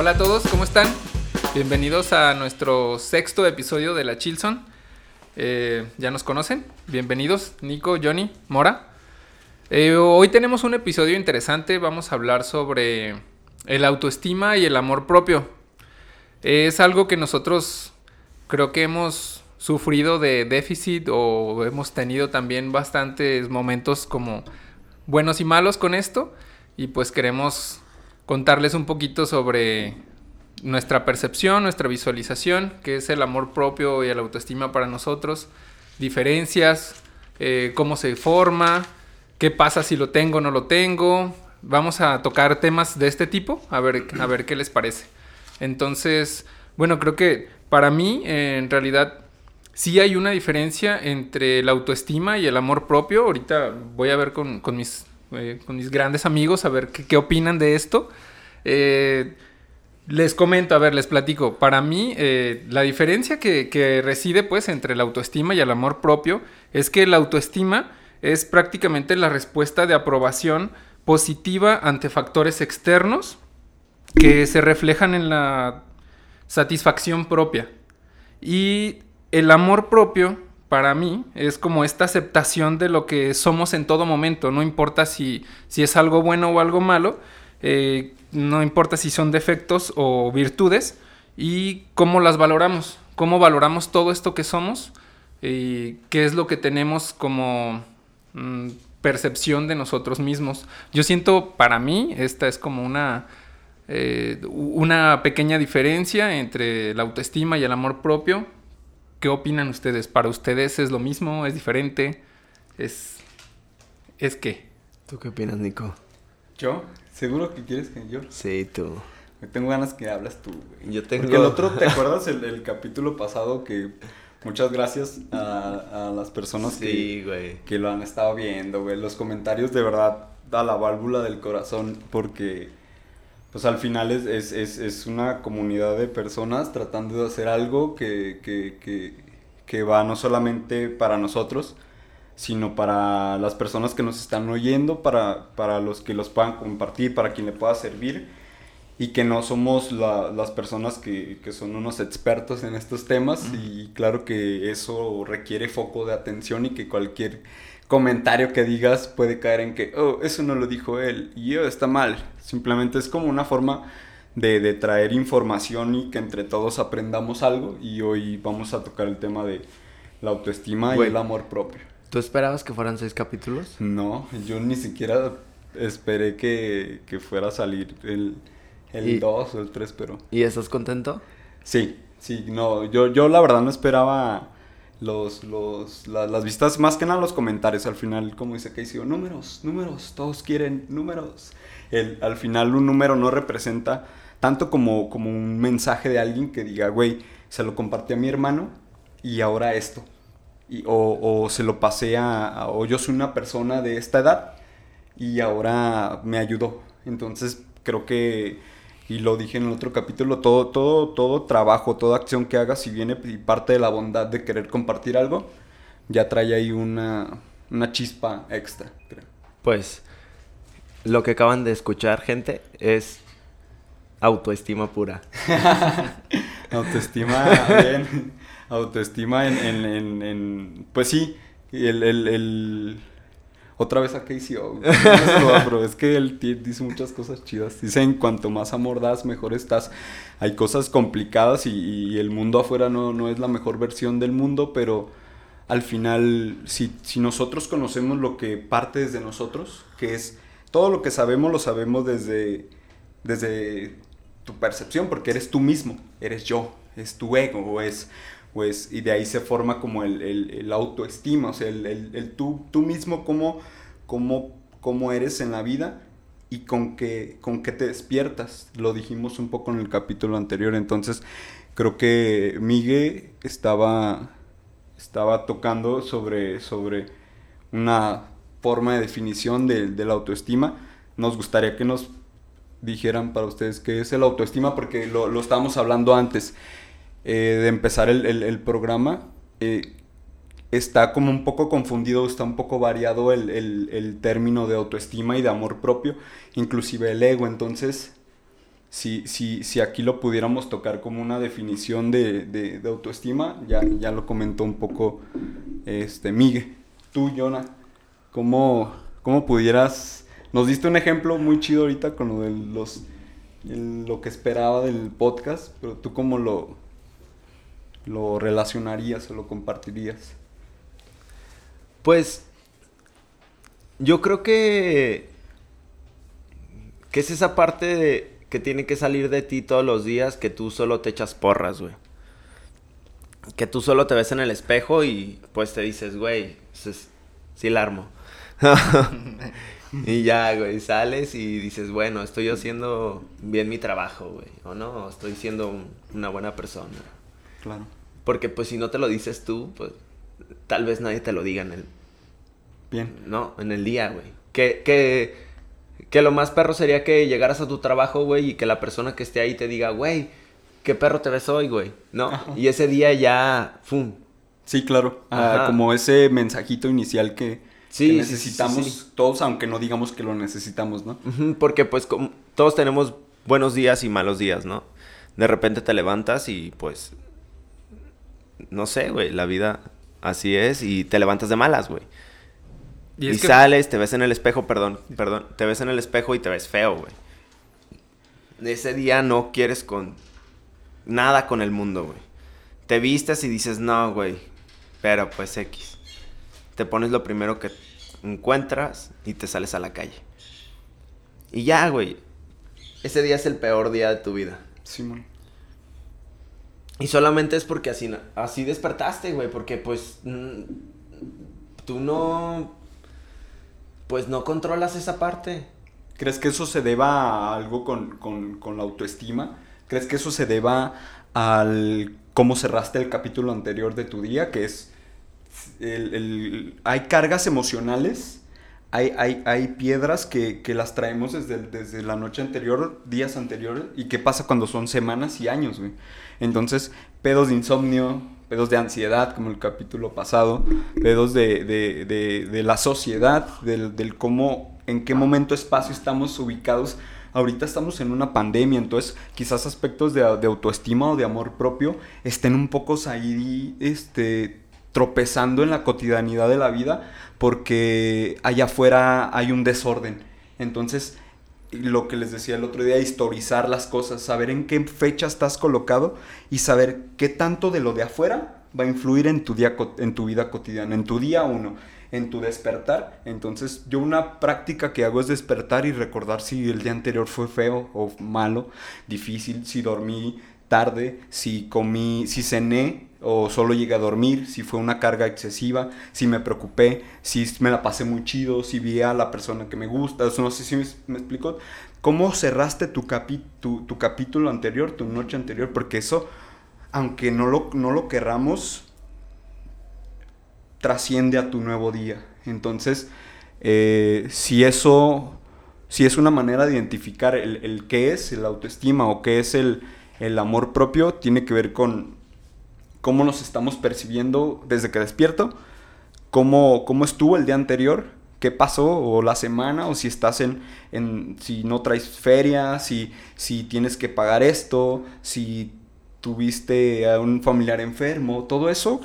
Hola a todos, ¿cómo están? Bienvenidos a nuestro sexto episodio de La Chilson. Eh, ya nos conocen. Bienvenidos, Nico, Johnny, Mora. Eh, hoy tenemos un episodio interesante. Vamos a hablar sobre el autoestima y el amor propio. Es algo que nosotros creo que hemos sufrido de déficit o hemos tenido también bastantes momentos como buenos y malos con esto. Y pues queremos contarles un poquito sobre nuestra percepción, nuestra visualización, que es el amor propio y el autoestima para nosotros, diferencias, eh, cómo se forma, qué pasa si lo tengo o no lo tengo. Vamos a tocar temas de este tipo, a ver, a ver qué les parece. Entonces, bueno, creo que para mí, en realidad, sí hay una diferencia entre la autoestima y el amor propio. Ahorita voy a ver con, mis, eh, con mis grandes amigos a ver qué, qué opinan de esto. Eh, les comento, a ver, les platico. Para mí, eh, la diferencia que, reside pues entre la autoestima y el amor propio es que la autoestima es prácticamente la respuesta de aprobación positiva ante factores externos que se reflejan en la satisfacción propia. Y el amor propio, para mí, es como esta aceptación de lo que somos en todo momento, no importa si, si es algo bueno o algo malo, eh, no importa si son defectos o virtudes, y cómo las valoramos, cómo valoramos todo esto que somos, y qué es lo que tenemos como mm, percepción de nosotros mismos. Yo siento, para mí, esta es como una, eh, una pequeña diferencia entre la autoestima y el amor propio. ¿Qué opinan ustedes? ¿Para ustedes es lo mismo? ¿Es diferente? ¿Es, es qué? ¿Tú qué opinas, Nico? ¿Yo? ¿Seguro que quieres que yo? Sí, tú. Me tengo ganas que hablas tú, güey. Yo tengo... Porque el otro, ¿te acuerdas el, capítulo pasado que... Muchas gracias a, las personas que, que lo han estado viendo, güey. Los comentarios de verdad a la válvula del corazón porque pues al final es, es, es, es, una comunidad de personas tratando de hacer algo que, que, que, que va no solamente para nosotros, sino para las personas que nos están oyendo, para, para los que los puedan compartir, para quien le pueda servir y que no somos las personas que, que, son unos expertos en estos temas y claro que eso requiere foco de atención y que cualquier comentario que digas puede caer en que, oh, eso no lo dijo él y oh, está mal. Simplemente es como una forma de, de traer información y que entre todos aprendamos algo y hoy vamos a tocar el tema de la autoestima y el amor propio. ¿Tú esperabas que fueran seis capítulos? No, yo ni siquiera esperé que, fuera a salir el, el dos o el tres, pero... ¿Y estás contento? Sí, sí, no, yo, yo la verdad no esperaba los, los, las vistas, más que nada los comentarios, al final, como dice Casey, números, números, todos quieren números. El, al final un número no representa tanto como, como un mensaje de alguien que diga, güey, se lo compartí a mi hermano y ahora esto o, se lo pasé a, o yo soy una persona de esta edad y ahora me ayudó. Entonces creo que, y lo dije en el otro capítulo, todo, todo, todo trabajo, toda acción que hagas, si viene y parte de la bondad de querer compartir algo, ya trae ahí una, una chispa extra, creo. Pues lo que acaban de escuchar, gente, es autoestima pura. autoestima bien autoestima en, en, en, pues sí, el, el, el... Otra vez a Casey pero es que él dice muchas cosas chidas. Dice, en cuanto más amor das, mejor estás. Hay cosas complicadas y, el mundo afuera no, no, es la mejor versión del mundo, pero al final, si, si nosotros conocemos lo que parte desde nosotros, que es todo lo que sabemos, lo sabemos desde, desde tu percepción, porque eres tú mismo, eres yo, es tu ego, es pues, y de ahí se forma como el, el, autoestima, o sea, el, el tú, tú, mismo cómo, cómo, cómo, eres en la vida y con qué, con qué te despiertas. Lo dijimos un poco en el capítulo anterior, entonces creo que Miguel estaba, estaba tocando sobre, sobre una forma de definición de, de la autoestima. Nos gustaría que nos dijeran para ustedes qué es el autoestima, porque lo, lo estábamos hablando antes. Eh, de empezar el, programa, eh, está como un poco confundido, está un poco variado el, término de autoestima y de amor propio, inclusive el ego. Entonces, si, si, si aquí lo pudiéramos tocar como una definición de, de, autoestima, ya, ya lo comentó un poco este, Miguel. Tú, Jonah, ¿cómo, ¿cómo pudieras... Nos diste un ejemplo muy chido ahorita con lo de los... el- lo que esperaba del podcast, pero tú cómo lo, lo relacionarías o lo compartirías. Pues yo creo que que es esa parte que tiene que salir de ti todos los días que tú solo te echas porras, güey. Que tú solo te ves en el espejo y pues te dices, güey, pues, sí la armo. y ya, güey, sales y dices, bueno, estoy haciendo bien mi trabajo, güey. O no, estoy siendo un- una buena persona. Claro. Porque pues si no te lo dices tú, pues tal vez nadie te lo diga en el, Bien. no, en el día, güey. Que, que, que lo más perro sería que llegaras a tu trabajo, güey, y que la persona que esté ahí te diga, güey, ¿qué perro te ves hoy, güey? ¿No? Ajá. Y ese día ya, ¡fum! Sí, claro. Ah, como ese mensajito inicial que, Sí, que sí, necesitamos sí, sí. todos, aunque no digamos que lo necesitamos, ¿no? Porque pues como todos tenemos buenos días y malos días, ¿no? De repente te levantas y pues, no sé, güey, la vida así es y te levantas de malas, güey. Y Y, es que sales, te ves en el espejo, perdón, perdón, te ves en el espejo y te ves feo, güey. Ese día no quieres con nada con el mundo, güey. Te vistes y dices, no, güey, pero pues X. Te pones lo primero que encuentras y te sales a la calle. Y ya, güey. Ese día es el peor día de tu vida. Simón. Y solamente es porque así, así despertaste, güey. Porque pues tú no... Pues no controlas esa parte. ¿Crees que eso se deba a algo con, con- con la autoestima? ¿Crees que eso se deba al cómo cerraste el capítulo anterior de tu día? Que es, el- hay cargas emocionales, hay, hay, hay piedras que, que las traemos desde, desde la noche anterior, días anteriores, y qué pasa cuando son semanas y años, güey. Entonces, pedos de insomnio, pedos de ansiedad, como el capítulo pasado, pedos de, de, de, la sociedad, del, del cómo, en qué momento, espacio estamos ubicados. Ahorita estamos en una pandemia, entonces quizás aspectos de, de autoestima o de amor propio estén un poco ahí, este, tropezando en la cotidianidad de la vida porque allá afuera hay un desorden. Entonces, lo que les decía el otro día, historizar las cosas, saber en qué fecha estás colocado y saber qué tanto de lo de afuera va a influir en tu, día, en tu vida cotidiana, en tu día uno, en tu despertar. Entonces, yo una práctica que hago es despertar y recordar si el día anterior fue feo o malo, difícil, si dormí tarde, si comí, si cené o solo llegué a dormir, si fue una carga excesiva, si me preocupé, si me la pasé muy chido, si vi a la persona que me gusta, no sé si me, me explico. ¿Cómo cerraste tu, capi- tu, tu capítulo anterior, tu noche anterior? Porque eso, aunque no lo, no lo querramos, trasciende a tu nuevo día. Entonces, eh, si eso, si es una manera de identificar el, el qué es el autoestima o qué es el, el amor propio, tiene que ver con cómo nos estamos percibiendo desde que despierto, cómo, cómo estuvo el día anterior, qué pasó, o la semana, o si estás en, en si no traes feria, si, si tienes que pagar esto, si tuviste a un familiar enfermo, todo eso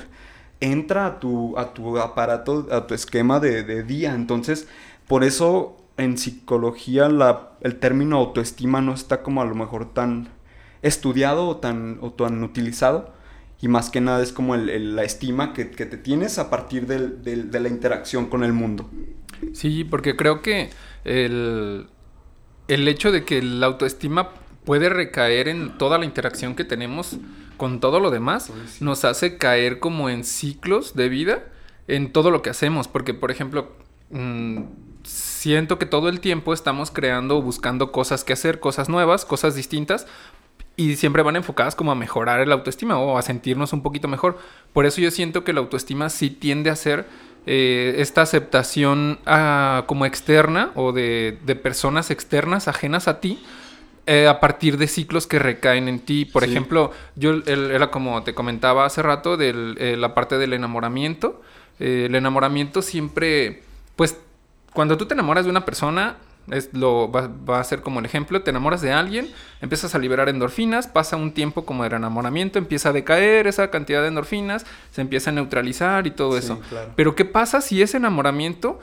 entra a tu, a tu aparato, a tu esquema de, de día. Entonces, por eso en psicología la, el término autoestima no está como a lo mejor tan estudiado o tan, o tan utilizado. Y más que nada es como el- el- la estima que, que te tienes a partir del- del- de la interacción con el mundo. Sí, porque creo que el, el hecho de que la autoestima puede recaer en toda la interacción que tenemos con todo lo demás, nos hace caer como en ciclos de vida en todo lo que hacemos. Porque, por ejemplo, mm, siento que todo el tiempo estamos creando o buscando cosas que hacer, cosas nuevas, cosas distintas. Y siempre van enfocadas como a mejorar el autoestima o a sentirnos un poquito mejor. Por eso yo siento que la autoestima sí tiende a ser eh, esta aceptación ah, como externa o de, de personas externas ajenas a ti eh, a partir de ciclos que recaen en ti. Por Sí. ejemplo, yo el- era como te comentaba hace rato de la parte del enamoramiento. Eh, el enamoramiento siempre, pues, cuando tú te enamoras de una persona, Es lo, va, va a ser como el ejemplo, te enamoras de alguien, empiezas a liberar endorfinas, pasa un tiempo como de enamoramiento, empieza a decaer esa cantidad de endorfinas, se empieza a neutralizar y todo Sí, eso. claro. Pero ¿qué pasa si ese enamoramiento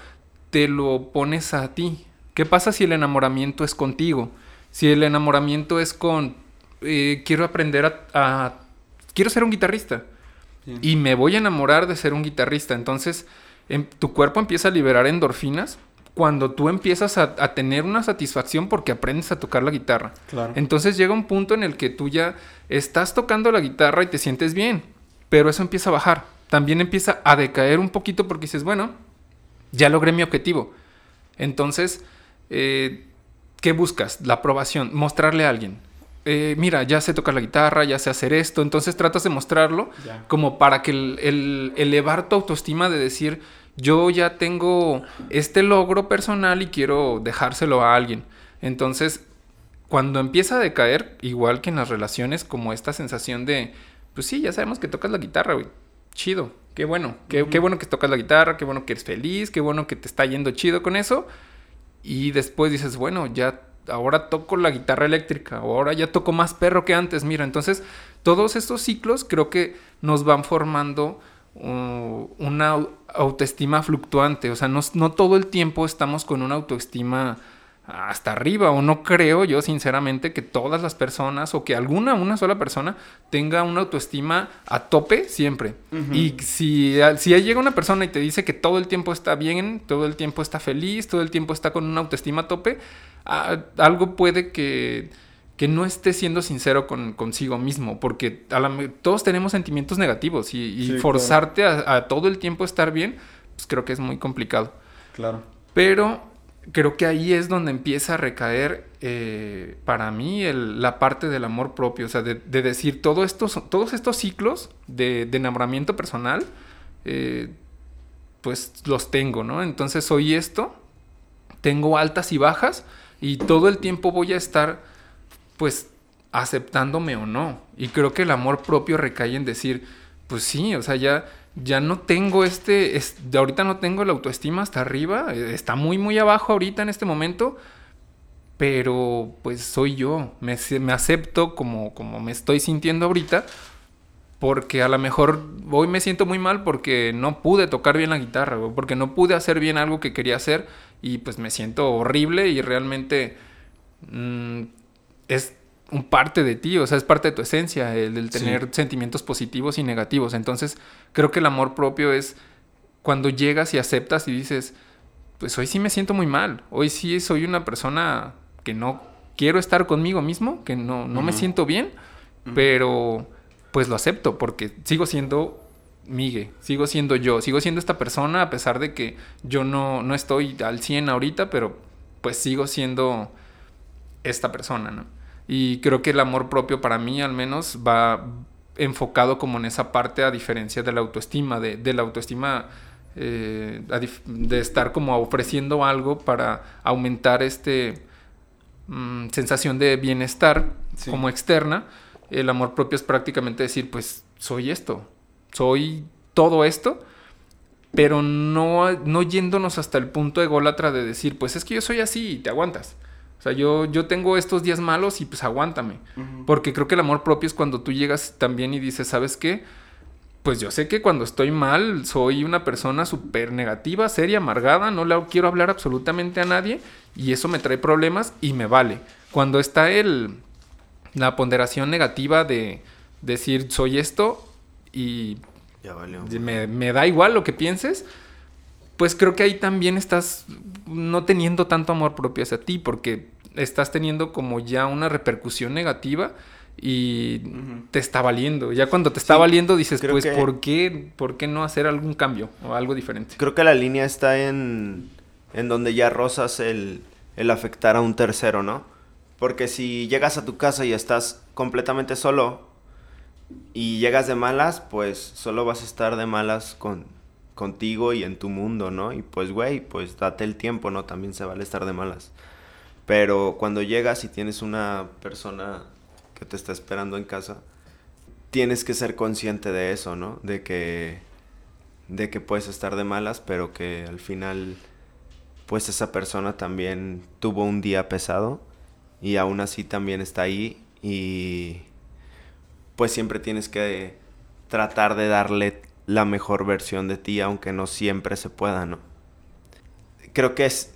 te lo pones a ti? ¿Qué pasa si el enamoramiento es contigo? Si el enamoramiento es con, eh, quiero aprender a, a- quiero ser un guitarrista y me voy a enamorar de ser un guitarrista. Entonces, em- tu cuerpo empieza a liberar endorfinas cuando tú empiezas a, a tener una satisfacción porque aprendes a tocar la guitarra. Claro. Entonces llega un punto en el que tú ya estás tocando la guitarra y te sientes bien, pero eso empieza a bajar. También empieza a decaer un poquito porque dices, bueno, ya logré mi objetivo. Entonces, eh, ¿qué buscas? La aprobación, mostrarle a alguien. Eh, mira, ya sé tocar la guitarra, ya sé hacer esto, entonces tratas de mostrarlo como para que el, el- elevar tu autoestima de decir, yo ya tengo este logro personal y quiero dejárselo a alguien. Entonces, cuando empieza a decaer, igual que en las relaciones, como esta sensación de, pues sí, ya sabemos que tocas la guitarra, güey. Chido, qué bueno, qué, qué bueno que tocas la guitarra, qué bueno que eres feliz, qué bueno que te está yendo chido con eso. Y después dices, bueno, ya ahora toco la guitarra eléctrica, ahora ya toco más perro que antes. Mira, entonces todos estos ciclos creo que nos van formando una au- autoestima fluctuante. O sea, no, no todo el tiempo estamos con una autoestima hasta arriba. O no creo yo, sinceramente, que todas las personas o que alguna, una sola persona tenga una autoestima a tope siempre. Y si, si llega una persona y te dice que todo el tiempo está bien, todo el tiempo está feliz, todo el tiempo está con una autoestima a tope, algo puede que, que no esté siendo sincero con, consigo mismo, porque a la me- todos tenemos sentimientos negativos y, y Sí, forzarte a, a todo el tiempo estar bien, pues creo que es muy complicado. Claro. Pero creo que ahí es donde empieza a recaer eh, para mí el- la parte del amor propio, o sea, de, de decir todo estos, todos estos ciclos de, de enamoramiento personal, eh, pues los tengo, ¿no? Entonces soy esto, tengo altas y bajas y todo el tiempo voy a estar, pues, aceptándome o no. Y creo que el amor propio recae en decir, pues sí, o sea, ya, ya no tengo este, es- de ahorita no tengo la autoestima hasta arriba, eh, está muy, muy abajo ahorita en este momento, pero pues soy yo, me, me acepto como, como me estoy sintiendo ahorita, porque a lo mejor hoy me siento muy mal porque no pude tocar bien la guitarra, porque no pude hacer bien algo que quería hacer y pues me siento horrible y realmente mm, es un parte de ti, o sea, es parte de tu esencia, el, el Sí. tener sentimientos positivos y negativos. Entonces, creo que el amor propio es cuando llegas y aceptas y dices, pues hoy sí me siento muy mal, hoy sí soy una persona que no quiero estar conmigo mismo, que no, no me siento bien, pero pues lo acepto porque sigo siendo Migue, sigo siendo yo, sigo siendo esta persona a pesar de que yo no, no estoy al 100 ahorita, pero pues sigo siendo esta persona, ¿no? Y creo que el amor propio para mí al menos va enfocado como en esa parte a diferencia de la autoestima, de, de la autoestima eh, de estar como ofreciendo algo para aumentar este mm, sensación de bienestar Sí. como externa. El amor propio es prácticamente decir, pues soy esto, soy todo esto, pero no, no yéndonos hasta el punto ególatra de decir, pues es que yo soy así y te aguantas. O sea, yo, yo tengo estos días malos y pues aguántame. Porque creo que el amor propio es cuando tú llegas también y dices, ¿sabes qué? Pues yo sé que cuando estoy mal soy una persona súper negativa, seria, amargada, no le quiero hablar absolutamente a nadie y eso me trae problemas y me vale. Cuando está el, la ponderación negativa de decir soy esto y Ya valió. me, me da igual lo que pienses, pues creo que ahí también estás no teniendo tanto amor propio hacia ti, porque estás teniendo como ya una repercusión negativa y te está valiendo. Ya cuando te está Sí, valiendo dices, pues, que- ¿por, qué, ¿por qué no hacer algún cambio o algo diferente? Creo que la línea está en, en donde ya rozas el, el afectar a un tercero, ¿no? Porque si llegas a tu casa y estás completamente solo y llegas de malas, pues solo vas a estar de malas con, contigo y en tu mundo, ¿no? Y pues, güey, pues date el tiempo, ¿no? También se vale estar de malas. Pero cuando llegas y tienes una persona que te está esperando en casa, tienes que ser consciente de eso, ¿no? De que de que puedes estar de malas, pero que al final pues esa persona también tuvo un día pesado y aún así también está ahí y pues siempre tienes que tratar de darle la mejor versión de ti, aunque no siempre se pueda, ¿no? Creo que es,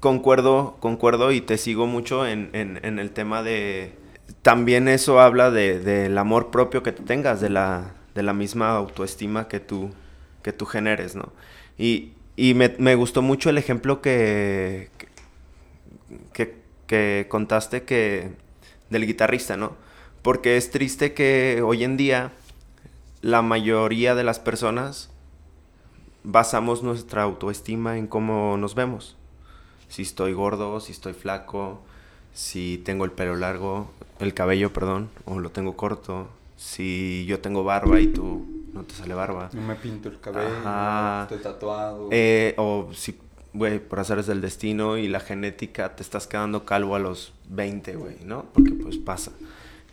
concuerdo, concuerdo y te sigo mucho en, en, el tema de, también eso habla de, del amor propio que tengas, de la, de la misma autoestima que tú, que tú generes, ¿no? Y, y me, me, gustó mucho el ejemplo que, que, que contaste que, del guitarrista, ¿no? Porque es triste que hoy en día la mayoría de las personas basamos nuestra autoestima en cómo nos vemos. Si estoy gordo, si estoy flaco, si tengo el pelo largo, el cabello, perdón, o lo tengo corto, si yo tengo barba y tú no te sale barba. No me pinto el cabello, estoy tatuado. Eh, o si, güey, por hacer es del destino y la genética te estás quedando calvo a los 20, güey, ¿no? Porque pues pasa.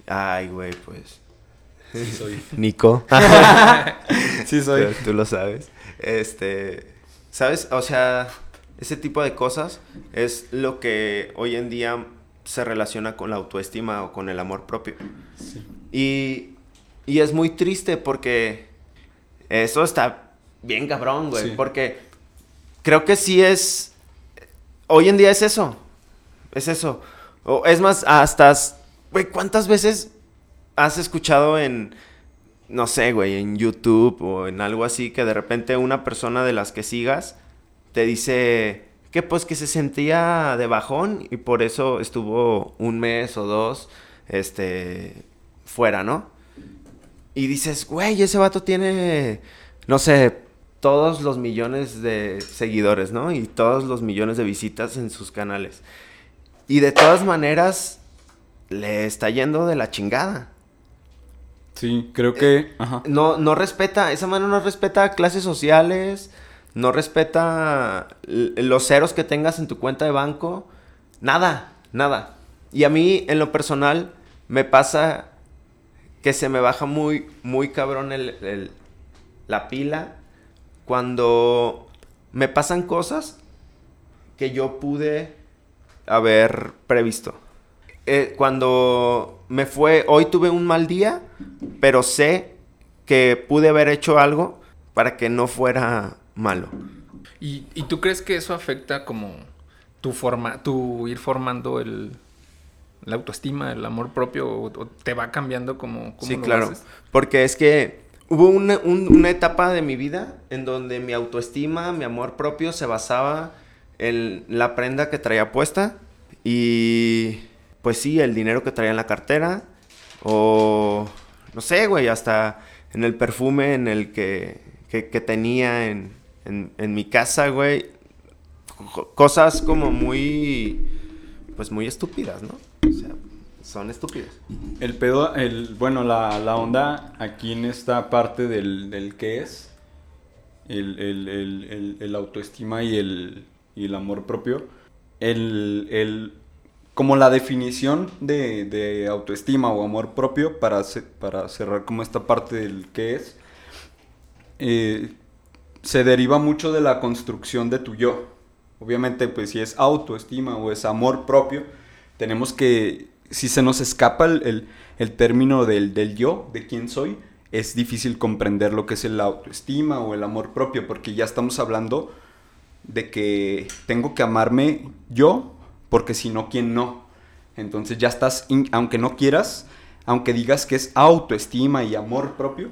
Ay, güey, pues Sí soy. Nico. sí soy. tú lo sabes. Este, ¿sabes? O sea, ese tipo de cosas es lo que hoy en día se relaciona con la autoestima o con el amor propio. Sí. Y, y es muy triste porque eso está bien cabrón, güey. Porque creo que sí es... Hoy en día es eso. Es eso. O es más, hasta... Güey, ¿cuántas veces has escuchado en, no sé, güey, en YouTube o en algo así, que de repente una persona de las que sigas te dice que pues que se sentía de bajón y por eso estuvo un mes o dos, este, fuera, ¿no? Y dices, güey, ese vato tiene, no sé, todos los millones de seguidores, ¿no? Y todos los millones de visitas en sus canales. Y de todas maneras, le está yendo de la chingada. Sí, creo que... Eh, no, no respeta, esa mano no respeta clases sociales, no respeta los ceros que tengas en tu cuenta de banco, nada, nada. Y a mí, en lo personal, me pasa que se me baja muy, muy cabrón el, la pila cuando me pasan cosas que yo pude haber previsto. Eh, cuando me fue, hoy tuve un mal día, pero sé que pude haber hecho algo para que no fuera malo. ¿Y, tú crees que eso afecta como tu forma, tu ir formando el, la autoestima, el amor propio, o, te va cambiando como... sí, claro, porque es que hubo una, una etapa de mi vida en donde mi autoestima, mi amor propio se basaba en la prenda que traía puesta y pues sí, el dinero que traía en la cartera o no sé, güey, hasta en el perfume en el que, que, tenía en, en, mi casa, güey. Cosas como muy, pues muy estúpidas, ¿no? O sea, son estúpidas. El pedo, el, bueno, la, la onda aquí en esta parte del, del qué es, el, el, el, el, autoestima y el, y el amor propio, el, como la definición de, autoestima o amor propio para, para cerrar como esta parte del qué es, eh, se deriva mucho de la construcción de tu yo. Obviamente, pues si es autoestima o es amor propio, tenemos que, si se nos escapa el, término del, del, yo, de quién soy, es difícil comprender lo que es el autoestima o el amor propio, porque ya estamos hablando de que tengo que amarme yo porque si no, ¿quién no? Entonces ya estás, aunque no quieras, aunque digas que es autoestima y amor propio,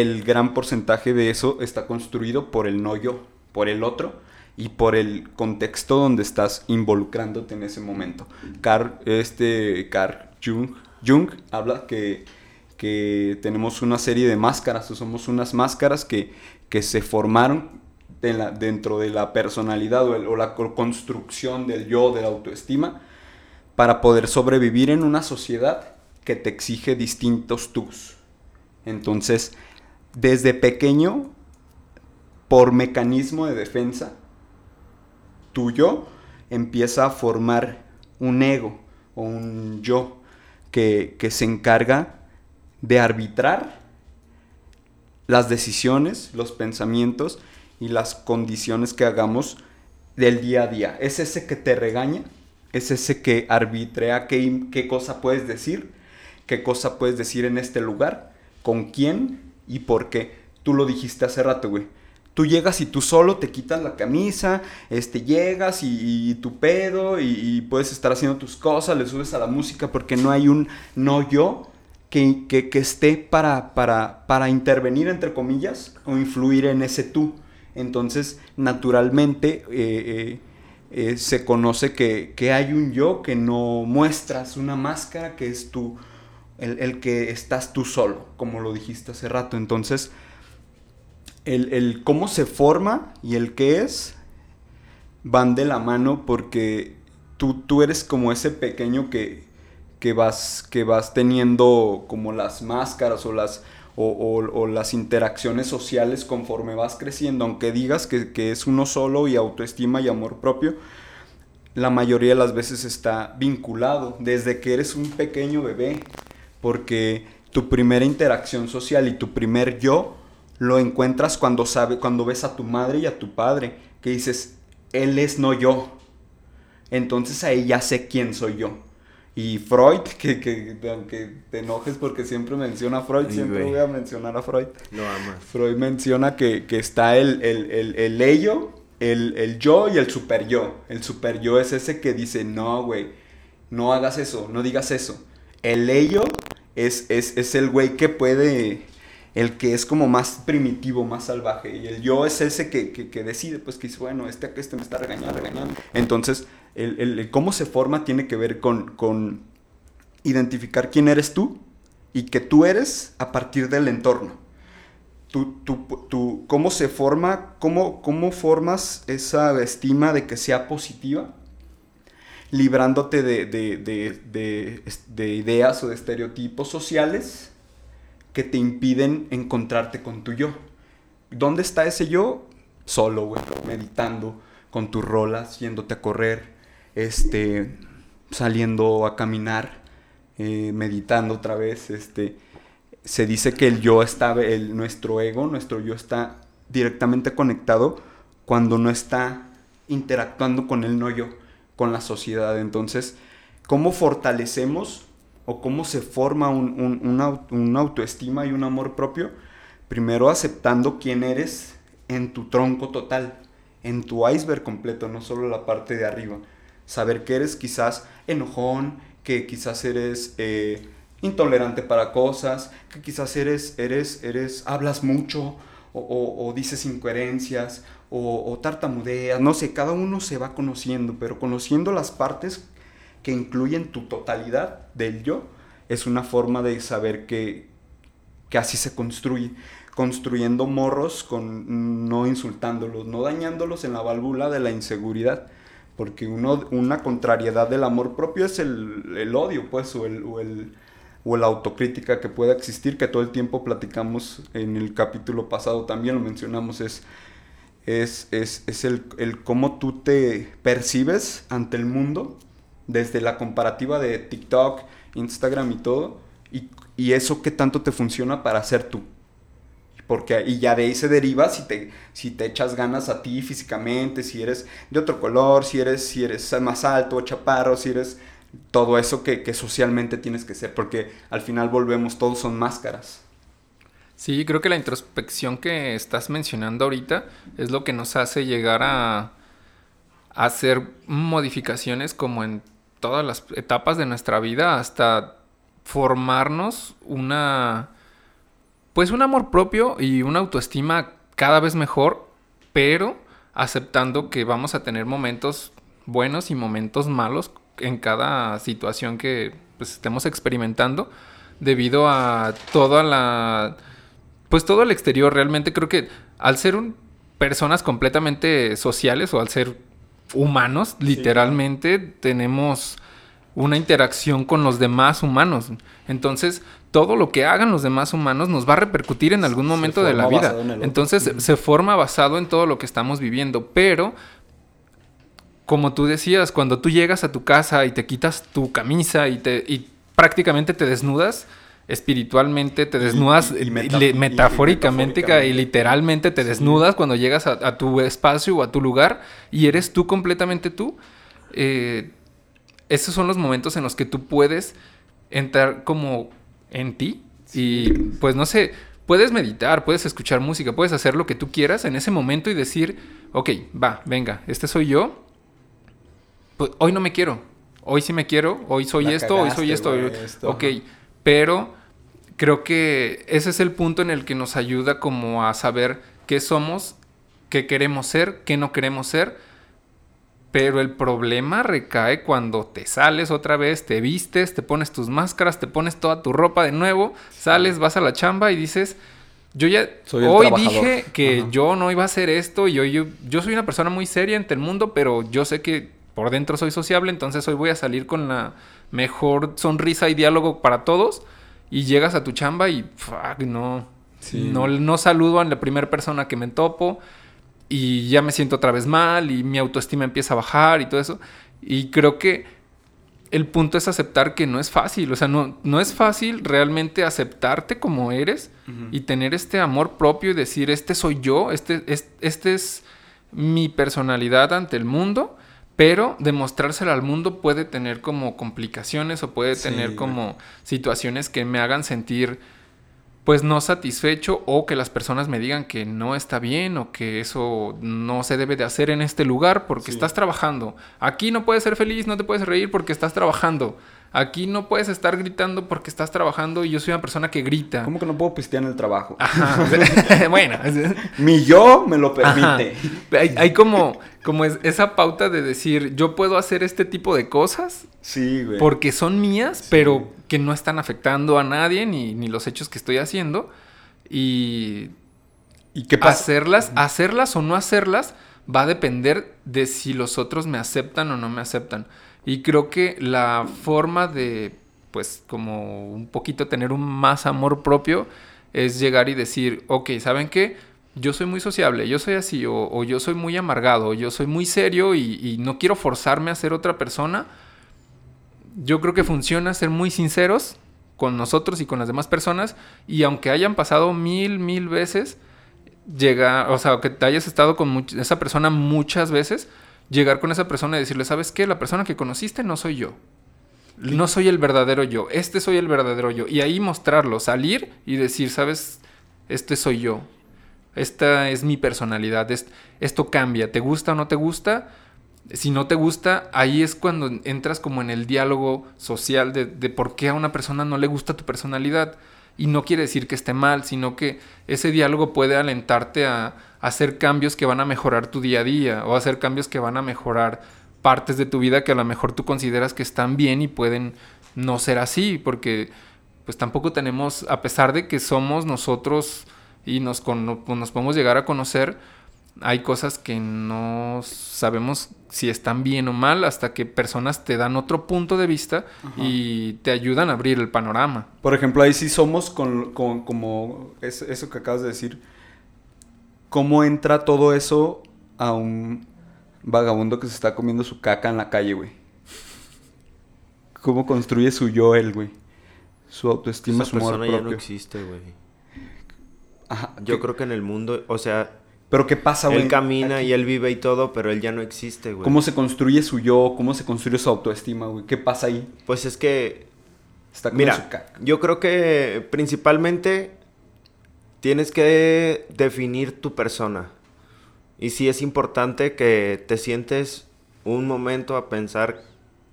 el gran porcentaje de eso está construido por el no yo, por el otro y por el contexto donde estás involucrándote en ese momento. Carl, este, Carl Jung, Jung habla que, que tenemos una serie de máscaras, o somos unas máscaras que, que se formaron dentro de la personalidad o, la construcción del yo, de la autoestima, para poder sobrevivir en una sociedad que te exige distintos tus. Entonces, desde pequeño, por mecanismo de defensa, tu yo empieza a formar un ego o un yo que, se encarga de arbitrar las decisiones, los pensamientos y las condiciones que hagamos del día a día. Es ese que te regaña, es ese que arbitrea qué cosa puedes decir, qué cosa puedes decir en este lugar, con quién y por qué. Tú lo dijiste hace rato, güey. Tú llegas y tú solo te quitas la camisa, este, llegas y, tu pedo y, puedes estar haciendo tus cosas, le subes a la música porque no hay un no yo que, que, esté para, para, para intervenir, entre comillas, o influir en ese tú. Entonces, naturalmente, eh, eh, eh, se conoce que, hay un yo que no muestras, una máscara que es tú, el, el, que estás tú solo, como lo dijiste hace rato. Entonces, el, cómo se forma y el qué es van de la mano porque tú, tú eres como ese pequeño que, que, vas, que vas teniendo como las máscaras o las, o, las interacciones sociales conforme vas creciendo, aunque digas que, que, es uno solo y autoestima y amor propio, la mayoría de las veces está vinculado desde que eres un pequeño bebé, porque tu primera interacción social y tu primer yo lo encuentras cuando sabe, cuando ves a tu madre y a tu padre, que dices, él es no yo. Entonces ahí ya sé quién soy yo. Y Freud, que, que aunque te enojes porque siempre menciona a Freud, siempre voy a mencionar a Freud. Lo amas. Freud menciona que, está el, el, el, el ello, el, el, yo y el super yo. El super yo es ese que dice, no, güey, no hagas eso, no digas eso. El ello es, es, es el güey que puede el que es como más primitivo, más salvaje. Y el yo es ese que, decide, pues que dice, bueno, este, este me está regañando, regañando. Entonces, el, cómo se forma tiene que ver con, identificar quién eres tú y que tú eres a partir del entorno. Tú, tú, ¿Cómo se forma, cómo, cómo formas esa estima de que sea positiva? Librándote de, de ideas o de estereotipos sociales que te impiden encontrarte con tu yo. ¿Dónde está ese yo? Solo, meditando, con tus rolas, yéndote a correr, este, saliendo a caminar, eh, meditando otra vez, este, se dice que el yo está, el, nuestro ego, nuestro yo está directamente conectado cuando no está interactuando con el no yo, con la sociedad. Entonces, ¿cómo fortalecemos o cómo se forma un, una, autoestima y un amor propio, primero aceptando quién eres en tu tronco total, en tu iceberg completo, no solo la parte de arriba. Saber que eres quizás enojón, que quizás eres eh, intolerante para cosas, que quizás eres, eres, eres, hablas mucho o, dices incoherencias o, o tartamudeas, no sé, cada uno se va conociendo, pero conociendo las partes que incluyen tu totalidad del yo, es una forma de saber que, que así se construye. Construyendo morros con no insultándolos, no dañándolos en la válvula de la inseguridad. Porque uno, una contrariedad del amor propio es el, odio, pues, el, o el, o la autocrítica que pueda existir, que todo el tiempo platicamos en el capítulo pasado, también lo mencionamos, es, es, es, es el, el, cómo tú te percibes ante el mundo desde la comparativa de TikTok, Instagram y todo, y, y eso qué tanto te funciona para ser tú. Porque, y ya de ahí se deriva si te, si te echas ganas a ti físicamente, si eres de otro color, si eres, si eres más alto o chaparro, si eres todo eso que, que socialmente tienes que ser, porque al final volvemos, todos son máscaras. Sí, creo que la introspección que estás mencionando ahorita es lo que nos hace llegar a, hacer modificaciones como en todas las etapas de nuestra vida hasta formarnos una pues un amor propio y una autoestima cada vez mejor, pero aceptando que vamos a tener momentos buenos y momentos malos en cada situación que pues, estemos experimentando debido a toda la pues todo el exterior realmente creo que al ser un, personas completamente sociales o al ser humanos, literalmente tenemos una interacción con los demás humanos. Entonces, todo lo que hagan los demás humanos nos va a repercutir en algún momento de la vida. Entonces, se forma basado en todo lo que estamos viviendo, pero como tú decías, cuando tú llegas a tu casa y te quitas tu camisa y te y prácticamente te desnudas, espiritualmente, te desnudas y meta- le- y- y metafóricamente, y literalmente te desnudas cuando llegas a, a tu espacio o a tu lugar y eres tú completamente tú. Eh, esos son los momentos en los que tú puedes entrar como en ti y pues no sé, puedes meditar, puedes escuchar música, puedes hacer lo que tú quieras en ese momento y decir, ok, va, venga, este soy yo. Pues hoy no me quiero, hoy sí me quiero, hoy soy La esto, hoy soy esto. hoy- esto, Ok, pero creo que ese es el punto en el que nos ayuda como a saber qué somos, qué queremos ser, qué no queremos ser. Pero el problema recae cuando te sales otra vez, te vistes, te pones tus máscaras, te pones toda tu ropa de nuevo, sales, vas a la chamba y dices, yo ya Soy hoy trabajador". dije que Ajá. yo no iba a hacer esto y hoy yo, yo soy una persona muy seria ante el mundo, pero yo sé que por dentro soy sociable, entonces hoy voy a salir con la mejor sonrisa y diálogo para todos y llegas a tu chamba y fuck, no, Sí. no, no saludo a la primera persona que me topo y ya me siento otra vez mal y mi autoestima empieza a bajar y todo eso. Y creo que el punto es aceptar que no es fácil, o sea, no, no es fácil realmente aceptarte como eres y tener este amor propio y decir, este soy yo, este, es- este es mi personalidad ante el mundo, pero demostrárselo al mundo puede tener como complicaciones o puede Sí, tener güey. como situaciones que me hagan sentir pues no satisfecho o que las personas me digan que no está bien o que eso no se debe de hacer en este lugar porque Sí. estás trabajando. Aquí no puedes ser feliz, no te puedes reír porque estás trabajando. Aquí no puedes estar gritando porque estás trabajando y yo soy una persona que grita. ¿Cómo que no puedo pistear en el trabajo? Ajá. bueno, Mi yo me lo permite. hay, hay como, como es- esa pauta de decir, yo puedo hacer este tipo de cosas Sí, güey. porque son mías, pero que no están afectando a nadie ni, ni los hechos que estoy haciendo. Y ¿Y qué pasa? hacerlas, hacerlas o no hacerlas va a depender de si los otros me aceptan o no me aceptan. Y creo que la forma de, pues, como un poquito tener un más amor propio es llegar y decir, ok, ¿saben qué? Yo soy muy sociable, yo soy así, o, yo soy muy amargado, o yo soy muy serio y, no quiero forzarme a ser otra persona. Yo creo que funciona ser muy sinceros con nosotros y con las demás personas y aunque hayan pasado mil, mil veces, llegar, o sea, que te hayas estado con esa persona muchas veces, llegar con esa persona y decirle, ¿sabes qué? La persona que conociste no soy yo. No soy el verdadero yo. Este soy el verdadero yo. Y ahí mostrarlo, salir y decir, ¿sabes? Este soy yo. Esta es mi personalidad. Es- esto cambia. ¿Te gusta o no te gusta? Si no te gusta, ahí es cuando entras como en el diálogo social de, de por qué a una persona no le gusta tu personalidad. Y no quiere decir que esté mal, sino que ese diálogo puede alentarte a, hacer cambios que van a mejorar tu día a día o hacer cambios que van a mejorar partes de tu vida que a lo mejor tú consideras que están bien y pueden no ser así, porque pues tampoco tenemos, a pesar de que somos nosotros y nos, cono- nos podemos llegar a conocer, hay cosas que no sabemos si están bien o mal hasta que personas te dan otro punto de vista y te ayudan a abrir el panorama. Por ejemplo, ahí sí somos con, con- como es- eso que acabas de decir. ¿Cómo entra todo eso a un vagabundo que se está comiendo su caca en la calle, güey? ¿Cómo construye su yo él, güey? Su autoestima, Esa su amor persona ya no propio. existe, güey. Ajá, Yo ¿qué- creo que en el mundo, o sea, Pero ¿qué pasa, güey? él camina aquí? y él vive y todo, pero él ya no existe, güey. ¿Cómo se construye su yo? ¿Cómo se construye su autoestima, güey? ¿Qué pasa ahí? Pues es que, Está su mira, caca. yo creo que principalmente tienes que definir tu persona. Y sí es importante que te sientes un momento a pensar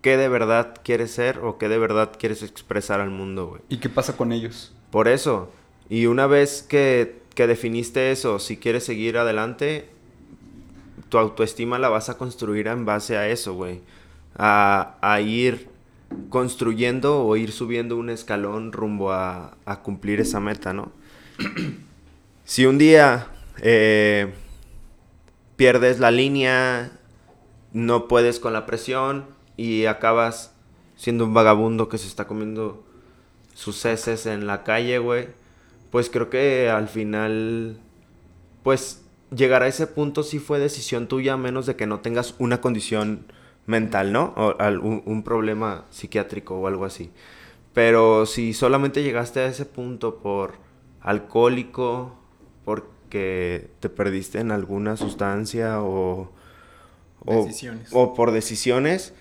qué de verdad quieres ser o qué de verdad quieres expresar al mundo, güey. ¿Y qué pasa con ellos? Por eso. Y una vez que, que definiste eso, si quieres seguir adelante, tu autoestima la vas a construir en base a eso, güey. A, ir construyendo o ir subiendo un escalón rumbo a, a cumplir esa meta, ¿no? si un día eh, pierdes la línea, no puedes con la presión y acabas siendo un vagabundo que se está comiendo sus heces en la calle, güey, pues creo que al final, pues llegar a ese punto sí fue decisión tuya, a menos de que no tengas una condición mental, ¿no? O al- un, problema psiquiátrico o algo así. Pero si solamente llegaste a ese punto por alcohólico, porque te perdiste en alguna sustancia o, o, Decisiones. o por decisiones,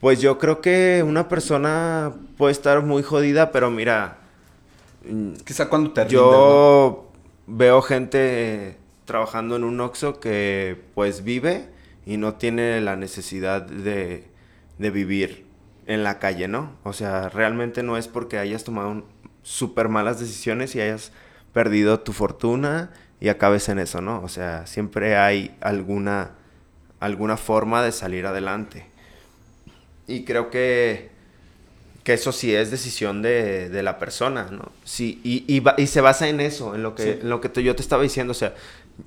pues yo creo que una persona puede estar muy jodida, pero mira, Quizá cuando te rindes, ¿no? yo veo gente trabajando en un Oxxo que pues vive y no tiene la necesidad de, de vivir en la calle, ¿no? O sea, realmente no es porque hayas tomado súper malas decisiones y hayas perdido tu fortuna y acabes en eso, ¿no? O sea, siempre hay alguna, alguna forma de salir adelante. Y creo que, que eso sí es decisión de, de la persona, ¿no? Sí, y, y, y se basa en eso, en lo que, Sí. en lo que te- yo te estaba diciendo. O sea,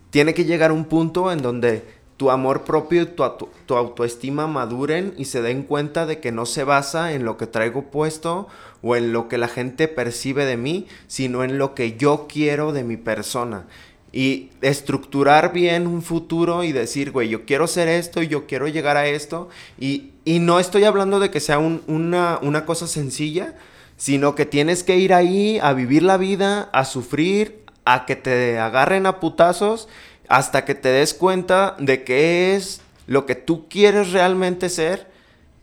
tiene que llegar un punto en donde tu amor propio y tu, auto- tu autoestima maduren y se den cuenta de que no se basa en lo que traigo puesto o en lo que la gente percibe de mí, sino en lo que yo quiero de mi persona. Y estructurar bien un futuro y decir, güey, yo quiero ser esto y yo quiero llegar a esto. Y, y no estoy hablando de que sea un- una, una cosa sencilla, sino que tienes que ir ahí a vivir la vida, a sufrir, a que te agarren a putazos, hasta que te des cuenta de qué es lo que tú quieres realmente ser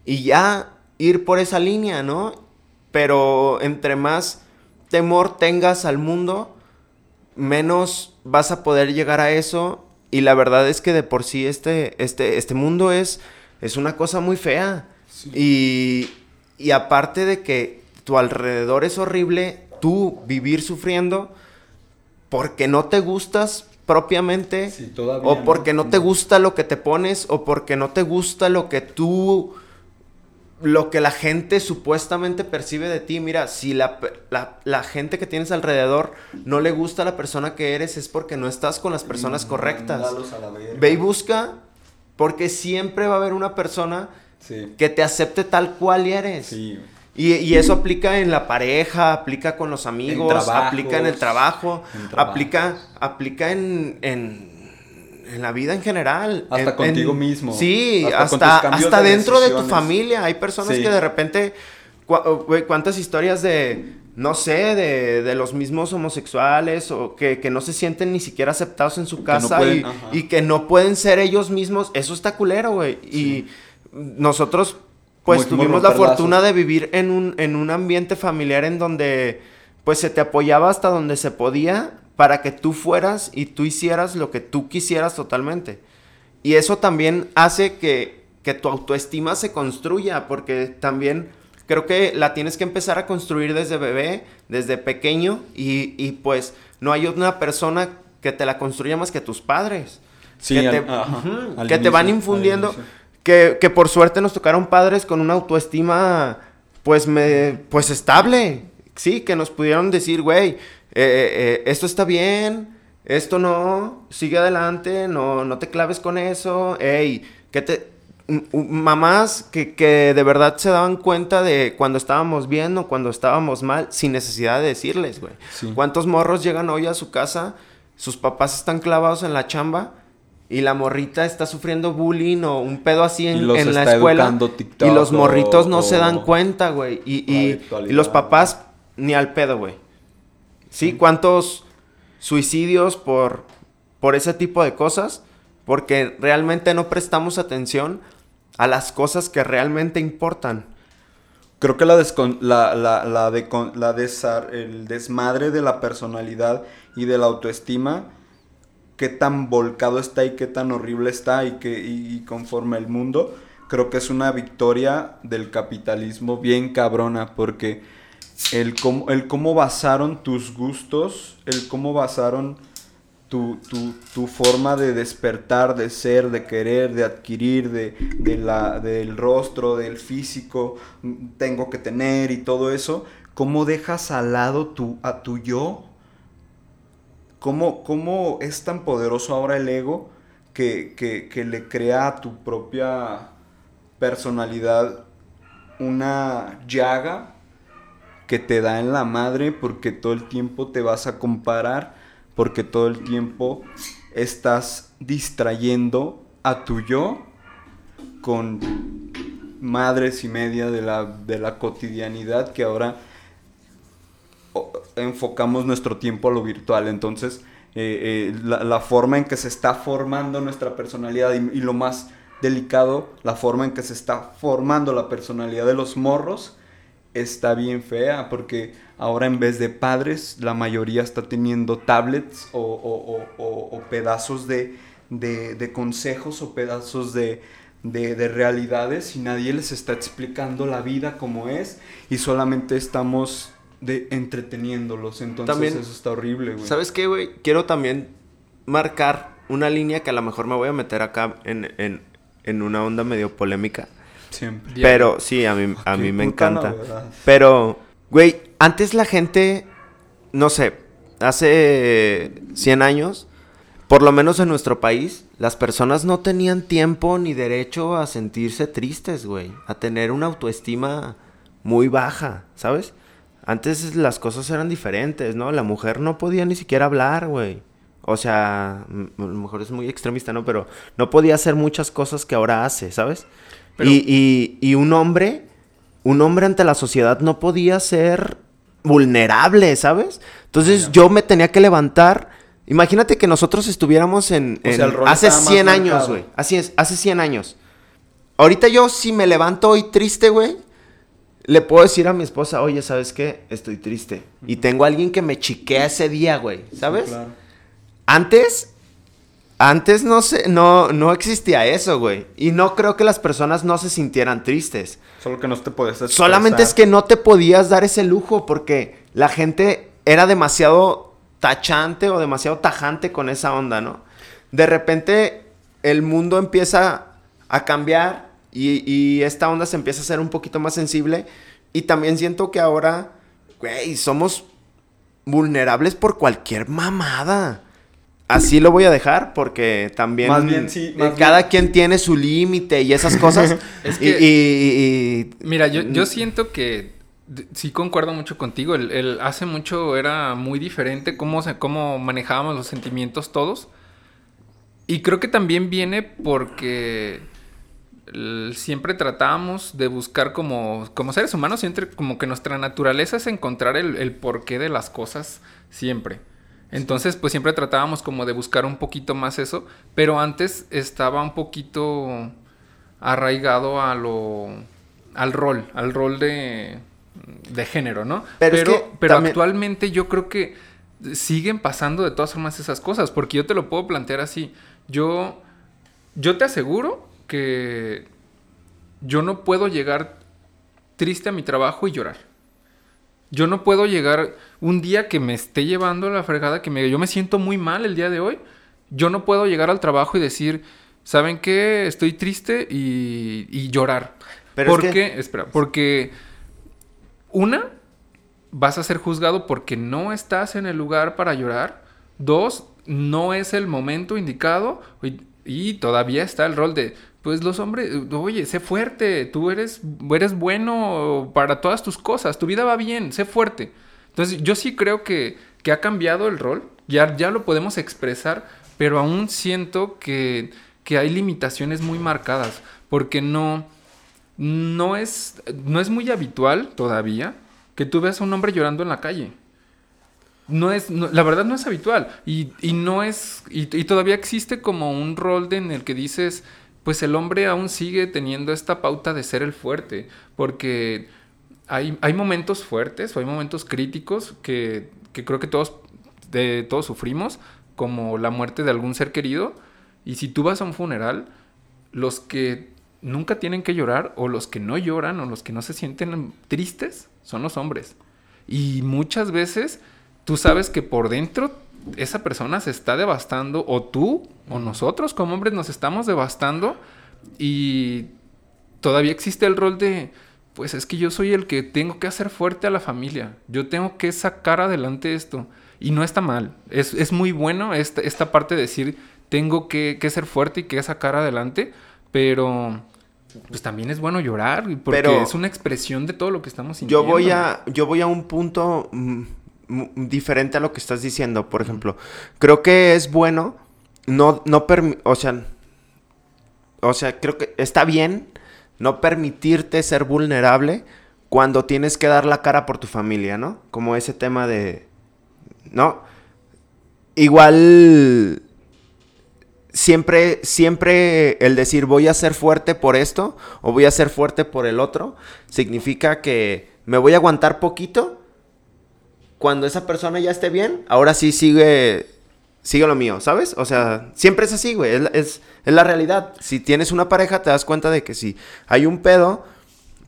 y ya ir por esa línea, ¿no? Pero entre más temor tengas al mundo, menos vas a poder llegar a eso. Y la verdad es que de por sí este, este, este mundo es, es una cosa muy fea. Y, y aparte de que tu alrededor es horrible, tú vivir sufriendo porque no te gustas propiamente Sí, o porque no te gusta lo que te pones o porque no te gusta lo que tú lo que la gente supuestamente percibe de ti. Mira, si la, la- la gente que tienes alrededor no le gusta la persona que eres, es porque no estás con las personas correctas. A la verga. Ve y busca, porque siempre va a haber una persona Sí. que te acepte tal cual eres. Sí. Y, y eso aplica en la pareja, aplica con los amigos, trabajos, aplica en el trabajo, en aplica, aplica en, en, en la vida en general. Hasta contigo mismo. Sí, Hasta hasta, de dentro de tu familia. Hay personas Sí. que de repente, cuántas historias de, no sé, de, de los mismos homosexuales o que, que no se sienten ni siquiera aceptados en su no casa pueden, y, y que no pueden ser ellos mismos. Eso está culero, güey. Y nosotros, pues, tuvimos la fortuna de vivir en un, en un ambiente familiar en donde, pues, se te apoyaba hasta donde se podía para que tú fueras y tú hicieras lo que tú quisieras totalmente. Y eso también hace que, que tu autoestima se construya, porque también creo que la tienes que empezar a construir desde bebé, desde pequeño, y, y, pues no hay una persona que te la construya más que tus padres. Sí, que al- te, ajá, que te van infundiendo. Que, que por suerte nos tocaron padres con una autoestima, pues, me, pues estable. Sí, que nos pudieron decir, güey, eh, eh, esto está bien, esto no, sigue adelante, no, no te claves con eso, ey, que te... Mamás que, que de verdad se daban cuenta de cuando estábamos bien o cuando estábamos mal, sin necesidad de decirles, güey. Sí. ¿Cuántos morros llegan hoy a su casa? Sus papás están clavados en la chamba y la morrita está sufriendo bullying o un pedo así en, en la escuela. TikTok y los morritos no o- se dan cuenta, güey. Y, y los papás ni al pedo, güey. ¿Sí? ¿Cuántos suicidios por, por ese tipo de cosas? Porque realmente no prestamos atención a las cosas que realmente importan. Creo que la, la, la, la, decon- la desar- el desmadre de la personalidad y de la autoestima, qué tan volcado está y qué tan horrible está y, que, y conforme el mundo, creo que es una victoria del capitalismo bien cabrona, porque el cómo, el cómo basaron tus gustos, el cómo basaron tu, tu, tu forma de despertar, de ser, de querer, de adquirir, de, de la, del rostro, del físico, tengo que tener y todo eso, cómo dejas al lado tu, a tu yo, cómo, cómo es tan poderoso ahora el ego que, que, que le crea a tu propia personalidad una llaga que te da en la madre porque todo el tiempo te vas a comparar, porque todo el tiempo estás distrayendo a tu yo con madres y media de la, de la cotidianidad que ahora enfocamos nuestro tiempo a lo virtual. Entonces, eh, eh, la, forma en que se está formando nuestra personalidad y lo más delicado, la forma en que se está formando la personalidad de los morros está bien fea porque ahora en vez de padres la mayoría está teniendo tablets o, o- o- o- pedazos de, de- de consejos o pedazos de, de- de realidades y nadie les está explicando la vida como es y solamente estamos de, entreteniéndolos. Entonces También- eso está horrible, güey. ¿Sabes qué, güey? Quiero también marcar una línea que a lo mejor me voy a meter acá en, en, en una onda medio polémica. Siempre. Pero sí, a mí, a mí me encanta. novedad. Pero, güey, antes la gente, no sé, hace 100 años, por lo menos en nuestro país, las personas no tenían tiempo ni derecho a sentirse tristes, güey. A tener una autoestima muy baja, ¿sabes? Antes las cosas eran diferentes, ¿no? La mujer no podía ni siquiera hablar, güey. O sea, a lo mejor es muy extremista, ¿no? Pero no podía hacer muchas cosas que ahora hace, ¿sabes? Pero- Y, y- y un hombre, un hombre ante la sociedad no podía ser vulnerable, ¿sabes? Entonces yo me tenía que levantar. Imagínate que nosotros estuviéramos en, sea, hace estaba más 100 años, güey. Así es, hace 100 años. Ahorita yo si me levanto hoy triste, güey, le puedo decir a mi esposa, oye, ¿sabes qué? Estoy triste. Y tengo a alguien que me chiquea ese día, güey, ¿sabes? Claro. Antes, antes no sé, no, no existía eso, güey. Y no creo que las personas no se sintieran tristes. Solo que no te puedes expresar. Solamente es que no te podías dar ese lujo porque la gente era demasiado tachante o demasiado tajante con esa onda, ¿no? De repente el mundo empieza a cambiar y, y esta onda se empieza a hacer un poquito más sensible y también siento que ahora, güey, somos vulnerables por cualquier mamada. Así lo voy a dejar porque también Más bien, sí, eh, más cada bien. quien tiene su límite y esas cosas. Es Y- que- y- y- y- Mira, yo, yo siento que sí concuerdo mucho contigo. El, el- hace mucho era muy diferente cómo, se- cómo manejábamos los sentimientos todos. Y creo que también viene porque siempre tratábamos de buscar como, como seres humanos, siempre como que nuestra naturaleza es encontrar el, el porqué de las cosas siempre. Entonces, pues siempre tratábamos como de buscar un poquito más eso, pero antes estaba un poquito arraigado a lo al rol, al rol de, de género, ¿no? Pero Pero, es pero, que también- actualmente yo creo que siguen pasando de todas formas esas cosas, porque yo te lo puedo plantear así. Yo yo te aseguro que yo no puedo llegar triste a mi trabajo y llorar. Yo no puedo llegar un día que me esté llevando la fregada, que me, yo me siento muy mal el día de hoy. Yo no puedo llegar al trabajo y decir, ¿saben qué? Estoy triste y, y llorar. Pero es ¿Por que- qué? Espera, porque una, vas a ser juzgado porque no estás en el lugar para llorar. Dos, no es el momento indicado. Y, y todavía está el rol de, pues los hombres, oye, sé fuerte, tú eres, eres bueno para todas tus cosas, tu vida va bien, sé fuerte. Entonces yo sí creo que, que ha cambiado el rol, ya, ya lo podemos expresar, pero aún siento que, que hay limitaciones muy marcadas, porque no, no es, no es muy habitual todavía que tú veas a un hombre llorando en la calle. No es, la verdad no es habitual. Y, y no es, y, todavía existe como un rol en el que dices, pues el hombre aún sigue teniendo esta pauta de ser el fuerte. Porque hay, hay momentos fuertes o hay momentos críticos que, que creo que todos, de, todos sufrimos, como la muerte de algún ser querido. Y si tú vas a un funeral, los que nunca tienen que llorar, o los que no lloran, o los que no se sienten tristes, son los hombres. Y muchas veces tú sabes que por dentro esa persona se está devastando, o tú, o nosotros como hombres nos estamos devastando, y todavía existe el rol de, pues es que yo soy el que tengo que hacer fuerte a la familia, yo tengo que sacar adelante esto, y no está mal, es, es muy bueno esta, esta parte de decir, tengo que, que ser fuerte y que sacar adelante, pero pues también es bueno llorar, porque Pero- es una expresión de todo lo que estamos Yo sintiendo. voy a, yo voy a un punto mm, diferente a lo que estás diciendo. Por ejemplo, creo que es bueno no, no o sea, o sea, creo que está bien no permitirte ser vulnerable cuando tienes que dar la cara por tu familia, ¿no? Como ese tema de... ¿No? Igual... Siempre, siempre el decir voy a ser fuerte por esto o voy a ser fuerte por el otro, significa que me voy a aguantar poquito. Cuando esa persona ya esté bien, ahora sí sigue, sigue lo mío, ¿sabes? O sea, siempre es así, güey. Es, es, es la realidad. Si tienes una pareja, te das cuenta de que si hay un pedo,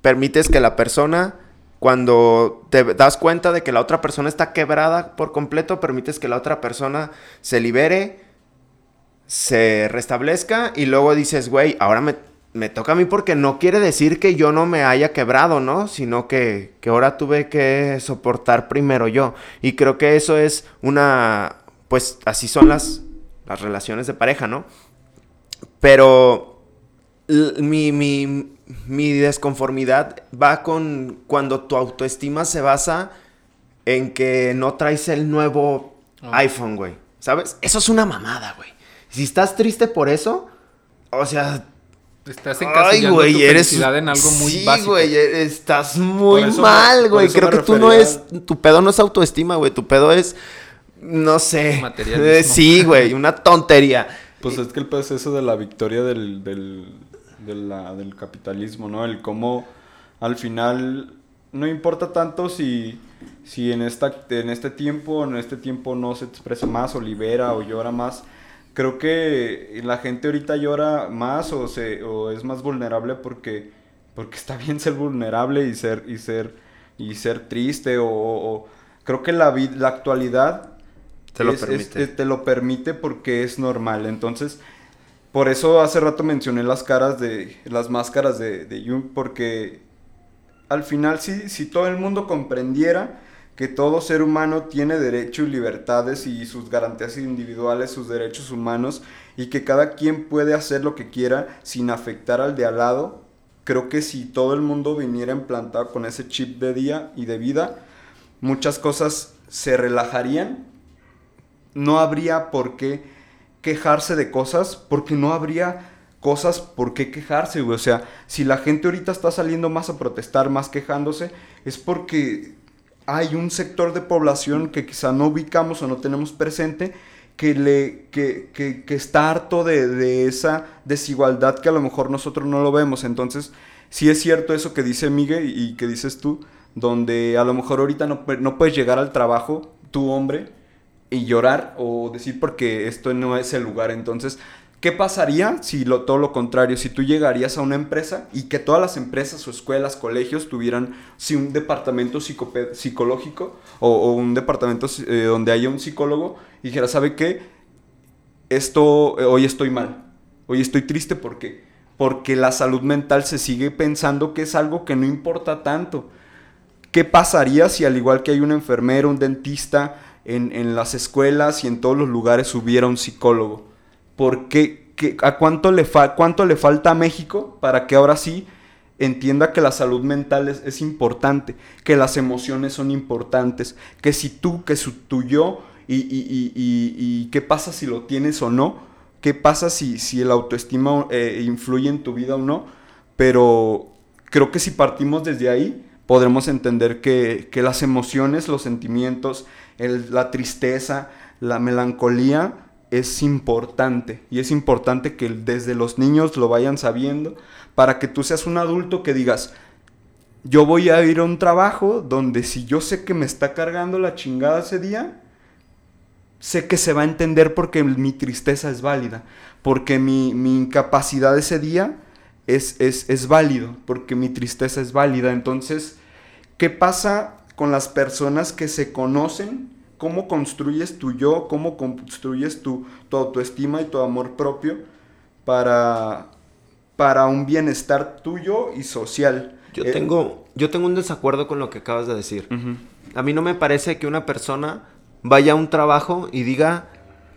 permites que la persona, cuando te das cuenta de que la otra persona está quebrada por completo, permites que la otra persona se libere, se restablezca y luego dices, güey, ahora me, me toca a mí porque no quiere decir que yo no me haya quebrado, ¿no? Sino que, que ahora tuve que soportar primero yo. Y creo que eso es una, pues así son las, las relaciones de pareja, ¿no? Pero mi, mi, mi desconformidad va con cuando tu autoestima se basa en que no traes el nuevo Oh. iPhone, güey. ¿Sabes? Eso es una mamada, güey. Si estás triste por eso, o sea, Estás ay, güey, tu eres felicidad en algo muy sí, básico. güey, e- estás muy me- mal, güey. Creo que tú no es tu pedo no es autoestima, güey. Tu pedo es no sé. Materialismo. Eh, sí, güey, una tontería. Pues es que el pedo es eso de la victoria del, del, de la- del capitalismo, ¿no? El cómo al final no importa tanto si, si en, esta, en este tiempo, en este tiempo no se expresa más o libera o llora más. Creo que la gente ahorita llora más o, se, o es más vulnerable porque, porque está bien ser vulnerable y ser, y ser, y ser triste o, o- o- creo que la, la actualidad Te lo es- permite. es- te lo permite porque es normal. Entonces, por eso hace rato mencioné las caras de las máscaras de, de Jung, porque al final si, si todo el mundo comprendiera que todo ser humano tiene derecho y libertades y sus garantías individuales, sus derechos humanos, y que cada quien puede hacer lo que quiera sin afectar al de al lado, creo que si todo el mundo viniera implantado con ese chip de día y de vida, muchas cosas se relajarían no habría por qué quejarse de cosas, porque no habría cosas por qué quejarse. O sea, si la gente ahorita está saliendo más a protestar, más quejándose, es porque hay un sector de población que quizá no ubicamos o no tenemos presente, que, le, que, que- está harto de, de esa desigualdad que a lo mejor nosotros no lo vemos. Entonces, sí es cierto eso que dice Miguel y que dices tú, donde a lo mejor ahorita no, no puedes llegar al trabajo, tu hombre, y llorar o decir porque esto no es el lugar. Entonces, ¿qué pasaría si lo, todo lo contrario? Si tú llegarías a una empresa y que todas las empresas o escuelas, colegios tuvieran si un departamento psicológico o, o un departamento eh, donde haya un psicólogo y dijera, ¿sabe qué? Esto, eh, hoy estoy mal, hoy estoy triste porque porque la salud mental se sigue pensando que es algo que no importa tanto. ¿Qué pasaría si al igual que hay un enfermero, un dentista, en, en las escuelas y en todos los lugares hubiera un psicólogo? ¿Por qué? ¿Qué- ¿A cuánto le, fa- cuánto le falta a México para que ahora sí entienda que la salud mental es, es importante, que las emociones son importantes, que si tú, que su, tu yo y, y- y- y- qué pasa si lo tienes o no, qué pasa si, si el autoestima eh, influye en tu vida o no, pero creo que si partimos desde ahí, podremos entender que, que las emociones, los sentimientos, la tristeza, la melancolía es importante. Y es importante que desde los niños lo vayan sabiendo para que tú seas un adulto que digas, yo voy a ir a un trabajo donde si yo sé que me está cargando la chingada ese día, sé que se va a entender porque mi tristeza es válida, porque mi, mi incapacidad ese día es, es, es válido, porque mi tristeza es válida. Entonces, ¿qué pasa con las personas que se conocen? ¿Cómo construyes tu yo? ¿Cómo construyes tu, tu autoestima y tu amor propio para, para un bienestar tuyo y social? Yo Eh, tengo, yo tengo un desacuerdo con lo que acabas de decir. A mí no me parece que una persona vaya a un trabajo y diga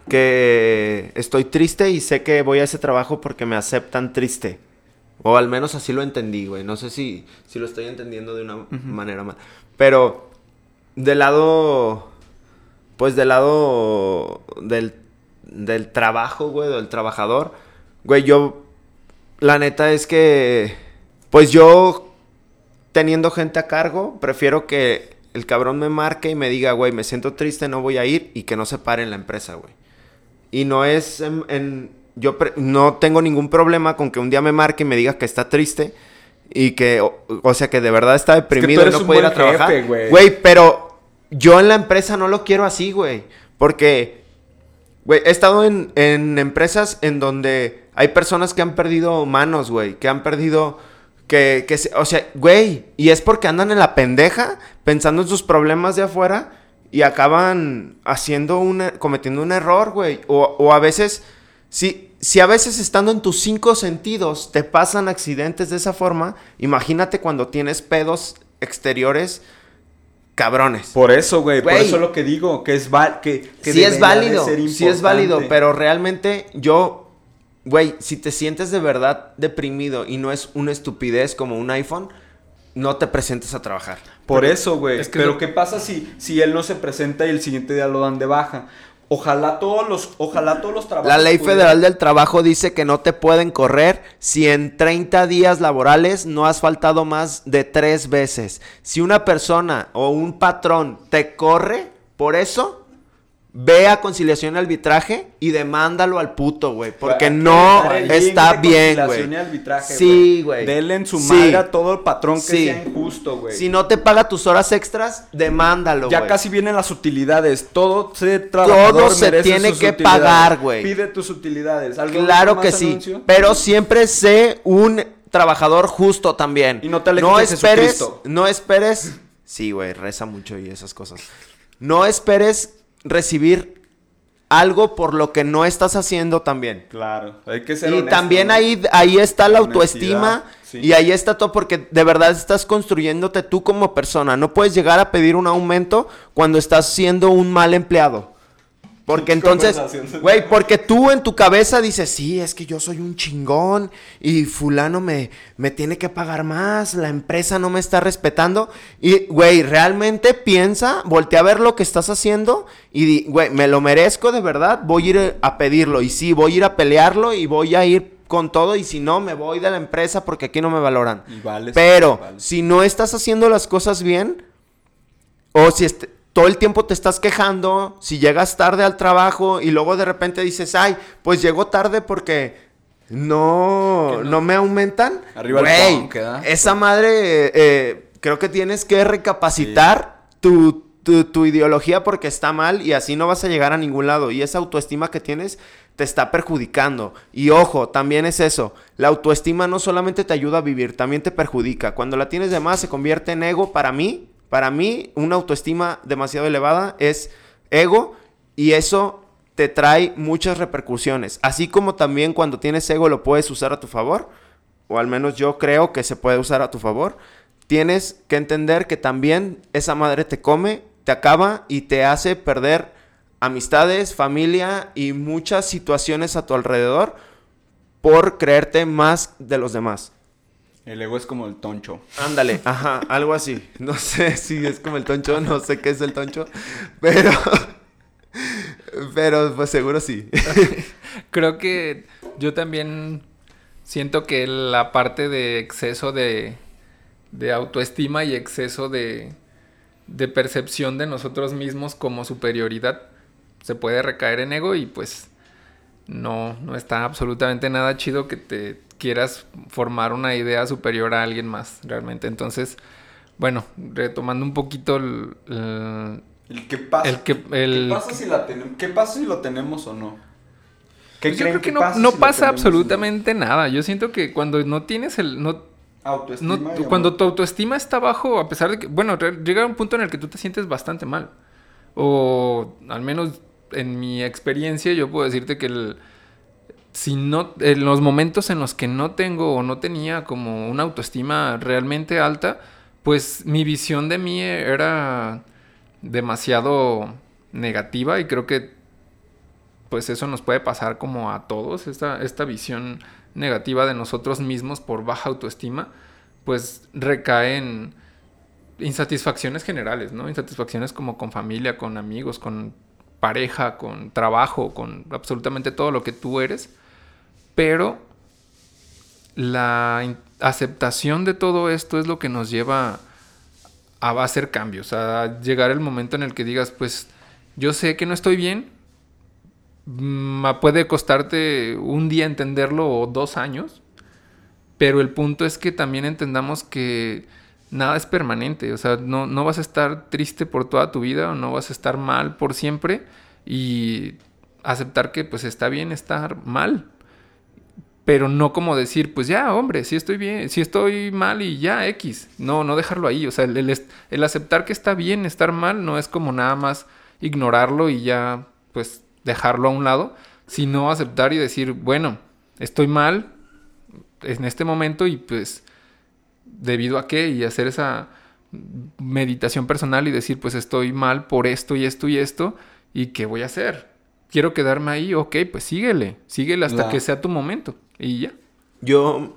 que estoy triste y sé que voy a ese trabajo porque me aceptan triste. O al menos así lo entendí, güey. No sé si, si lo estoy entendiendo de una manera mal. Pero del lado, pues del lado del, del trabajo, güey, del trabajador, güey, yo, la neta es que, pues yo teniendo gente a cargo, prefiero que el cabrón me marque y me diga, güey, me siento triste, no voy a ir y que no se pare en la empresa, güey. Y no es en... yo no tengo ningún problema con que un día me marque y me diga que está triste y que, o, o sea, que de verdad está deprimido y eres no puede ir a trabajar. güey. Pero yo en la empresa no lo quiero así, güey. Porque, güey, he estado en, en empresas en donde hay personas que han perdido manos, güey, que han perdido... Que, que o sea, güey, y es porque andan en la pendeja pensando en sus problemas de afuera y acaban haciendo un, e- cometiendo un error, güey. O, o a veces, si, si a veces estando en tus cinco sentidos te pasan accidentes de esa forma, imagínate cuando tienes pedos exteriores cabrones. Por eso, güey. Por eso es lo que digo. Que es, val que, que sí es válido, sí es válido, pero realmente yo, güey, si te sientes de verdad deprimido y no es una estupidez como un iPhone, no te presentes a trabajar. Por eso, güey. Es que Pero ¿qué pasa si, si él no se presenta y el siguiente día lo dan de baja? Ojalá todos los, ojalá todos los trabajos. La ley pudieran- federal del trabajo dice que no te pueden correr si en 30 días laborales no has faltado más de tres veces. Si una persona o un patrón te corre por eso, ve a conciliación y arbitraje y demándalo al puto, güey. Porque no está bien, conciliación güey. y arbitraje, Sí, güey. Denle en su Sí. madre a todo el patrón que Sí. sea injusto, güey. Si no te paga tus horas extras, demándalo, Ya güey. casi vienen las utilidades. Todo se trabajador Todo se merece tiene sus que utilidades. pagar, güey. Pide tus utilidades. ¿Algún Claro que sí, pero siempre sé un trabajador justo también. Y no te no esperes, no esperes. Sí, güey, reza mucho y esas cosas. No esperes recibir algo por lo que no estás haciendo también. Claro, hay que ser Y honesto, también ¿no? ahí, ahí está la Honestidad, autoestima sí. y ahí está todo porque de verdad estás construyéndote tú como persona. No puedes llegar a pedir un aumento cuando estás siendo un mal empleado. Porque entonces, güey, porque tú en tu cabeza dices, sí, es que yo soy un chingón y fulano me, me tiene que pagar más, la empresa no me está respetando. Y, güey, realmente piensa, voltea a ver lo que estás haciendo y, güey, me lo merezco de verdad, voy a ir a pedirlo. Y sí, voy a ir a pelearlo y voy a ir con todo y si no, me voy de la empresa porque aquí no me valoran. Y vales, Pero vales. si no estás haciendo las cosas bien, o si est- todo el tiempo te estás quejando, si llegas tarde al trabajo y luego de repente dices, ay, pues llego tarde porque no, no. no- me aumentan. Arriba el Güey, punk, ¿verdad? esa madre, eh, eh, creo que tienes que recapacitar tu, tu, tu ideología porque está mal y así no vas a llegar a ningún lado. Y esa autoestima que tienes te está perjudicando. Y ojo, también es eso. La autoestima no solamente te ayuda a vivir, también te perjudica. Cuando la tienes de más se convierte en ego. Para mí, para mí, una autoestima demasiado elevada es ego y eso te trae muchas repercusiones. Así como también cuando tienes ego lo puedes usar a tu favor, o al menos yo creo que se puede usar a tu favor. Tienes que entender que también esa madre te come, te acaba y te hace perder amistades, familia y muchas situaciones a tu alrededor por creerte más de los demás. El ego es como el toncho. Ándale, ajá, algo así. No sé si es como el toncho, no sé qué es el toncho, pero pero pues seguro sí. Creo que yo también siento que la parte de exceso de, de autoestima y exceso de, de percepción de nosotros mismos como superioridad se puede recaer en ego y pues no, no está absolutamente nada chido que te quieras formar una idea superior a alguien más realmente. Entonces, bueno, retomando un poquito el- el, El que pasa. El que- el- ¿Qué pasa si la? ¿Qué pasa si lo tenemos o no? ¿Qué Pues yo creo que no, pasa no si pasa no? absolutamente nada. Yo siento que cuando no tienes el... No, Autoestima. no- cuando tu autoestima está bajo, a pesar de que... Bueno, llega un punto en el que tú te sientes bastante mal. O al menos en mi experiencia yo puedo decirte que el, si no, en los momentos en los que no tengo o no tenía como una autoestima realmente alta, pues mi visión de mí era demasiado negativa y creo que pues eso nos puede pasar como a todos, esta, esta visión negativa de nosotros mismos por baja autoestima, pues recae en insatisfacciones generales, ¿no? Insatisfacciones como con familia, con amigos, con pareja, con trabajo, con absolutamente todo lo que tú eres, pero la aceptación de todo esto es lo que nos lleva a hacer cambios, a llegar el momento en el que digas, pues yo sé que no estoy bien, mm, puede costarte un día entenderlo o dos años, pero el punto es que también entendamos que nada es permanente, o sea, no, no vas a estar triste por toda tu vida o no vas a estar mal por siempre y aceptar que pues está bien estar mal, pero no como decir, pues ya, hombre, si estoy bien, si estoy mal y ya, X. No, no dejarlo ahí. O sea, el, el, aceptar que está bien estar mal no es como nada más ignorarlo y ya, pues, dejarlo a un lado, sino aceptar y decir, bueno, estoy mal en este momento y pues, debido a qué, y hacer esa meditación personal y decir, pues, estoy mal por esto y esto y esto, y qué voy a hacer. Quiero quedarme ahí, ok, pues síguele, síguele hasta que sea tu momento. Y ya. Yo.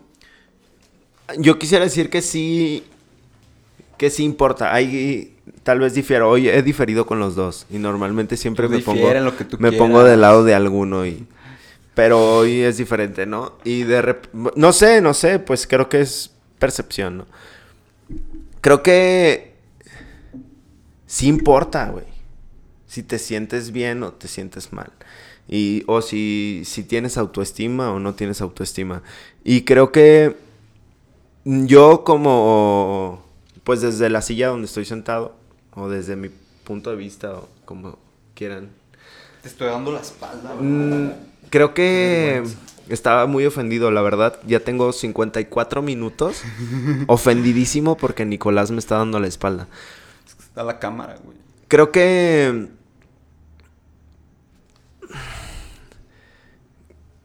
Yo quisiera decir que sí. Que sí importa. Hay. Tal vez difiero. Hoy he diferido con los dos. Y normalmente siempre me pongo. me pongo del lado de alguno y. Pero hoy es diferente, ¿no? Y de No sé, no sé. Pues creo que es percepción, ¿no? Creo que. Sí importa, güey. Si te sientes bien o te sientes mal. Y, o si, si tienes autoestima o no tienes autoestima. Y creo que yo como, pues desde la silla donde estoy sentado, o desde mi punto de vista, o como quieran. Te estoy dando la espalda. Mm, creo que estaba muy ofendido, la verdad. Ya tengo 54 minutos ofendidísimo porque Nicolás me está dando la espalda. Está la cámara, güey. Creo que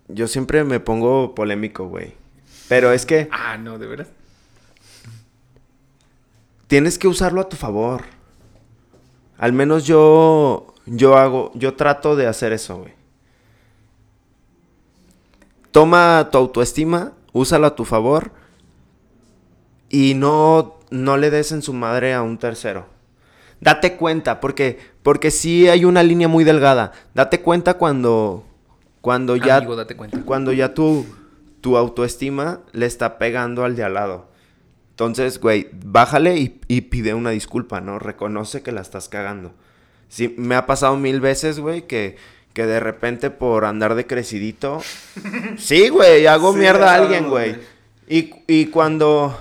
yo siempre me pongo polémico, güey. Pero es que... Ah, no, de veras. Tienes que usarlo a tu favor. Al menos yo... Yo hago... Yo trato de hacer eso, güey. Toma tu autoestima, úsalo a tu favor. Y no... No le des en su madre a un tercero. Date cuenta, porque... Porque sí hay una línea muy delgada. Date cuenta cuando cuando ya, Cuando ya tu, tu autoestima le está pegando al de al lado. Entonces, güey, bájale y, pide una disculpa, ¿no? Reconoce que la estás cagando. Sí, me ha pasado mil veces, güey, que, que de repente por andar de crecidito... sí, güey, hago mierda a alguien, güey. Y, y cuando...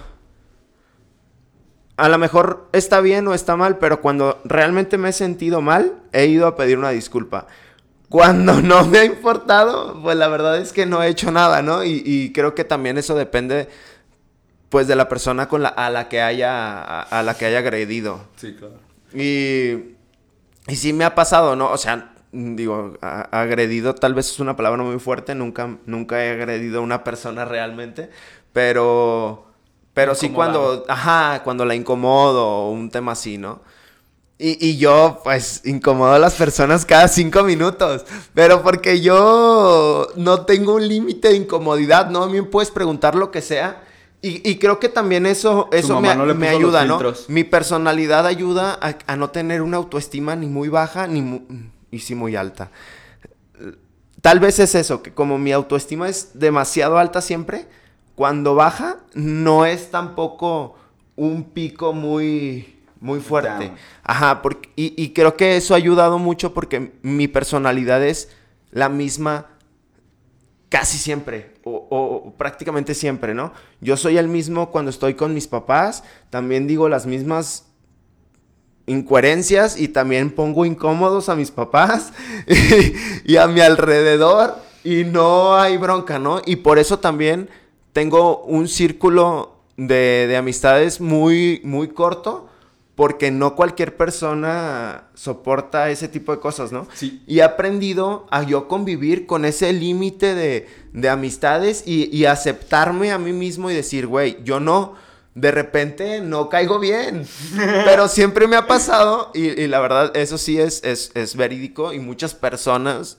A lo mejor está bien o está mal, pero cuando realmente me he sentido mal, he ido a pedir una disculpa. Cuando no me ha importado, pues la verdad es que no he hecho nada, ¿no? Y, creo que también eso depende, pues, de la persona con la, a la que haya, a, la que haya agredido. Sí, claro. Y, y sí me ha pasado, ¿no? O sea, digo, agredido tal vez es una palabra muy fuerte, nunca, nunca he agredido a una persona realmente, pero, pero sí cuando, ajá, cuando la incomodo o un tema así, ¿no? Y, yo, pues, incomodo a las personas cada cinco minutos. Pero porque yo no tengo un límite de incomodidad, ¿no? A mí me puedes preguntar lo que sea. Y, creo que también eso, eso me, me ayuda, ¿no? Mi personalidad ayuda a, no tener una autoestima ni muy baja ni muy, y sí muy alta. Tal vez es eso, que como mi autoestima es demasiado alta siempre, cuando baja no es tampoco un pico muy muy fuerte. Ajá, porque, y, creo que eso ha ayudado mucho porque mi personalidad es la misma casi siempre, o, prácticamente siempre, ¿no? Yo soy el mismo cuando estoy con mis papás, también digo las mismas incoherencias y también pongo incómodos a mis papás y, a mi alrededor y no hay bronca, ¿no? Y por eso también tengo un círculo de, de amistades muy, muy corto porque no cualquier persona soporta ese tipo de cosas, ¿no? Sí. Y he aprendido a yo convivir con ese límite de, amistades y, aceptarme a mí mismo y decir, güey, yo no, de repente no caigo bien, pero siempre me ha pasado y, la verdad, eso sí es, es, es verídico y muchas personas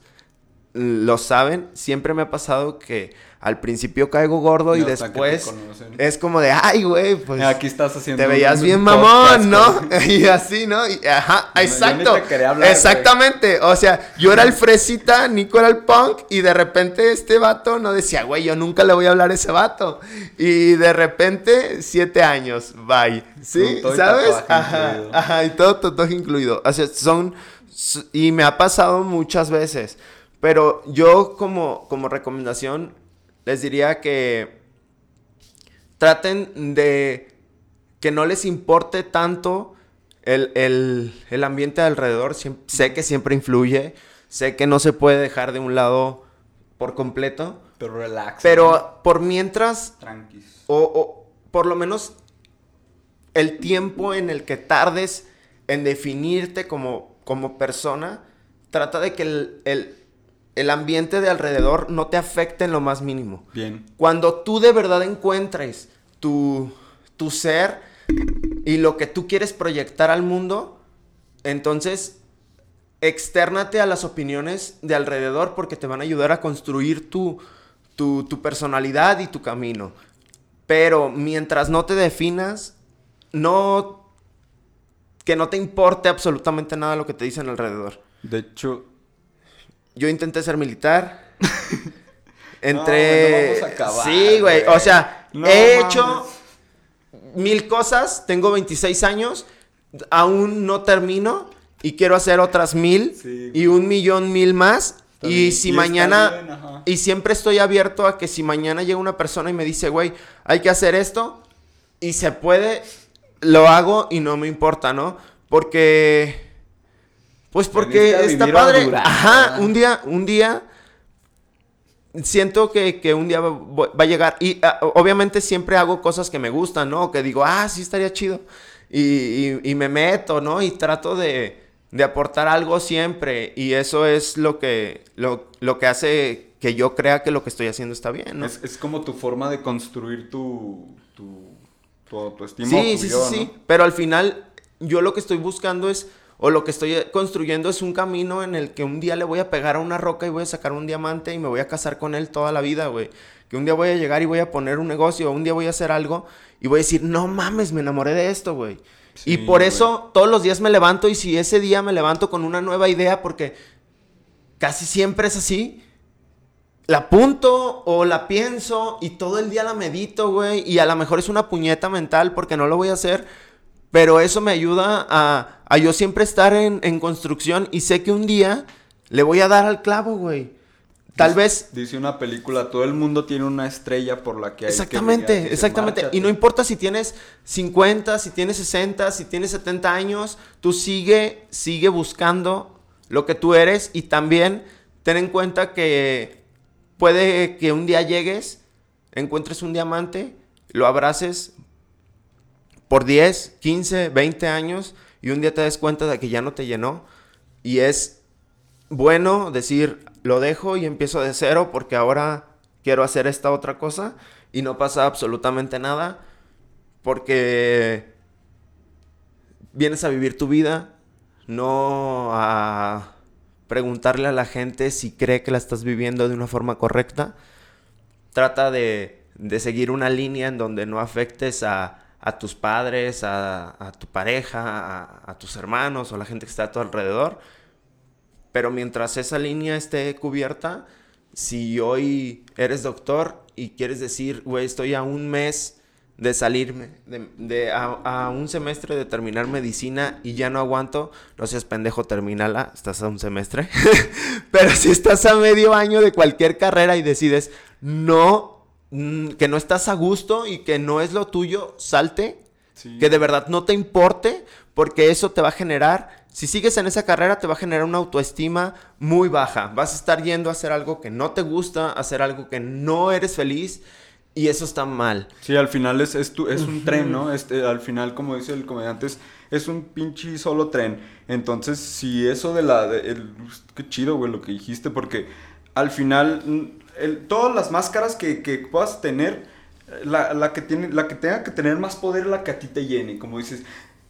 lo saben, siempre me ha pasado que al principio caigo gordo y, después es como de, ay, güey, pues Aquí estás haciendo te veías un bien mamón, ¿no? y así, ¿no? Y- ajá, Yo ni exacto. te quería hablar, güey. Exactamente. O sea, yo era el fresita, Nico era el punk, y de repente este vato no decía, güey, yo nunca le voy a hablar a ese vato. Y de repente, siete años, bye. ¿Sí? Todo ¿Sabes? Ajá, incluido. ajá, y todo tatuaje incluido. O sea, son. Y me ha pasado muchas veces. Pero yo, como, como recomendación, les diría que traten de que no les importe tanto el, el- el ambiente alrededor. Sé que siempre influye. Sé que no se puede dejar de un lado por completo. Pero relax. Pero por mientras, Tranquis. o, o por lo menos el tiempo en el que tardes en definirte como, como persona, trata de que el, el- el ambiente de alrededor no te afecte en lo más mínimo. Bien. Cuando tú de verdad encuentres tu, tu ser y lo que tú quieres proyectar al mundo, entonces externate a las opiniones de alrededor porque te van a ayudar a construir tu, tu, tu personalidad y tu camino. Pero mientras no te definas, no... Que no te importe absolutamente nada lo que te dicen alrededor. De hecho, Yo intenté ser militar. Entré. güey, no vamos a acabar, sí, güey. O sea, No he mames. hecho mil cosas. Tengo 26 años. Aún no termino. Y quiero hacer otras mil. Sí, y un millón mil más. Y si Y mañana. bien, y siempre estoy abierto a que si mañana llega una persona y me dice, güey, hay que hacer esto. Y se puede. Lo hago y no me importa, ¿no? Porque. Pues porque está padre. Honduras. Ajá, un día, un día siento que, que un día va, va a llegar. Y ah, obviamente siempre hago cosas que me gustan, ¿no? Que digo, ah, sí estaría chido. Y, y- y me meto, ¿no? Y trato de, de aportar algo siempre. Y eso es lo que, lo, lo que hace que yo crea que lo que estoy haciendo está bien, ¿no? es, es como tu forma de construir tu, tu, tu autoestima. Sí, tu sí, sí, sí. Pero al final, yo lo que estoy buscando es, o lo que estoy construyendo es un camino en el que un día le voy a pegar a una roca y voy a sacar un diamante y me voy a casar con él toda la vida, güey. Que un día voy a llegar y voy a poner un negocio, o un día voy a hacer algo y voy a decir, no mames, me enamoré de esto, güey. Sí, y por güey. eso todos los días me levanto y si ese día me levanto con una nueva idea, porque casi siempre es así, la apunto o la pienso y todo el día la medito, güey. Y a lo mejor es una puñeta mental porque no lo voy a hacer. Pero eso me ayuda a, a yo siempre estar en, en construcción y sé que un día le voy a dar al clavo, güey. Tal Dice- vez... Dice una película, todo el mundo tiene una estrella por la que hay que Exactamente. Dice, exactamente. "Márchate". Y no importa si tienes 50, si tienes 60, si tienes 70 años, tú sigue, sigue buscando lo que tú eres y también ten en cuenta que puede que un día llegues, encuentres un diamante, lo abraces por 10, 15, 20 años y un día te des cuenta de que ya no te llenó y es bueno decir, lo dejo y empiezo de cero porque ahora quiero hacer esta otra cosa y no pasa absolutamente nada porque vienes a vivir tu vida, no a preguntarle a la gente si cree que la estás viviendo de una forma correcta. Trata de, de seguir una línea en donde no afectes a, a tus padres, a, a tu pareja, a, a tus hermanos o la gente que está a tu alrededor. Pero mientras esa línea esté cubierta, si hoy eres doctor y quieres decir, güey, estoy a un mes de salirme, de, a, un semestre de terminar medicina y ya no aguanto, no seas pendejo, terminala, estás a un semestre. Pero si estás a medio año de cualquier carrera y decides no, mm, que no estás a gusto y que no es lo tuyo, salte, Sí. que de verdad no te importe, porque eso te va a generar, si sigues en esa carrera, te va a generar una autoestima muy baja. Vas a estar yendo a hacer algo que no te gusta, a hacer algo que no eres feliz, y eso está mal. Sí, al final es, es, tu- es un tren, ¿no? Este, al final, como dice el comediante, es, es un pinche solo tren. Entonces, si eso de la... de- el- qué chido, güey, lo que dijiste, porque al final, mm, el- todas las máscaras que, que puedas tener, la, la que tiene, la que tenga que tener más poder, la que a ti te llene. Como dices,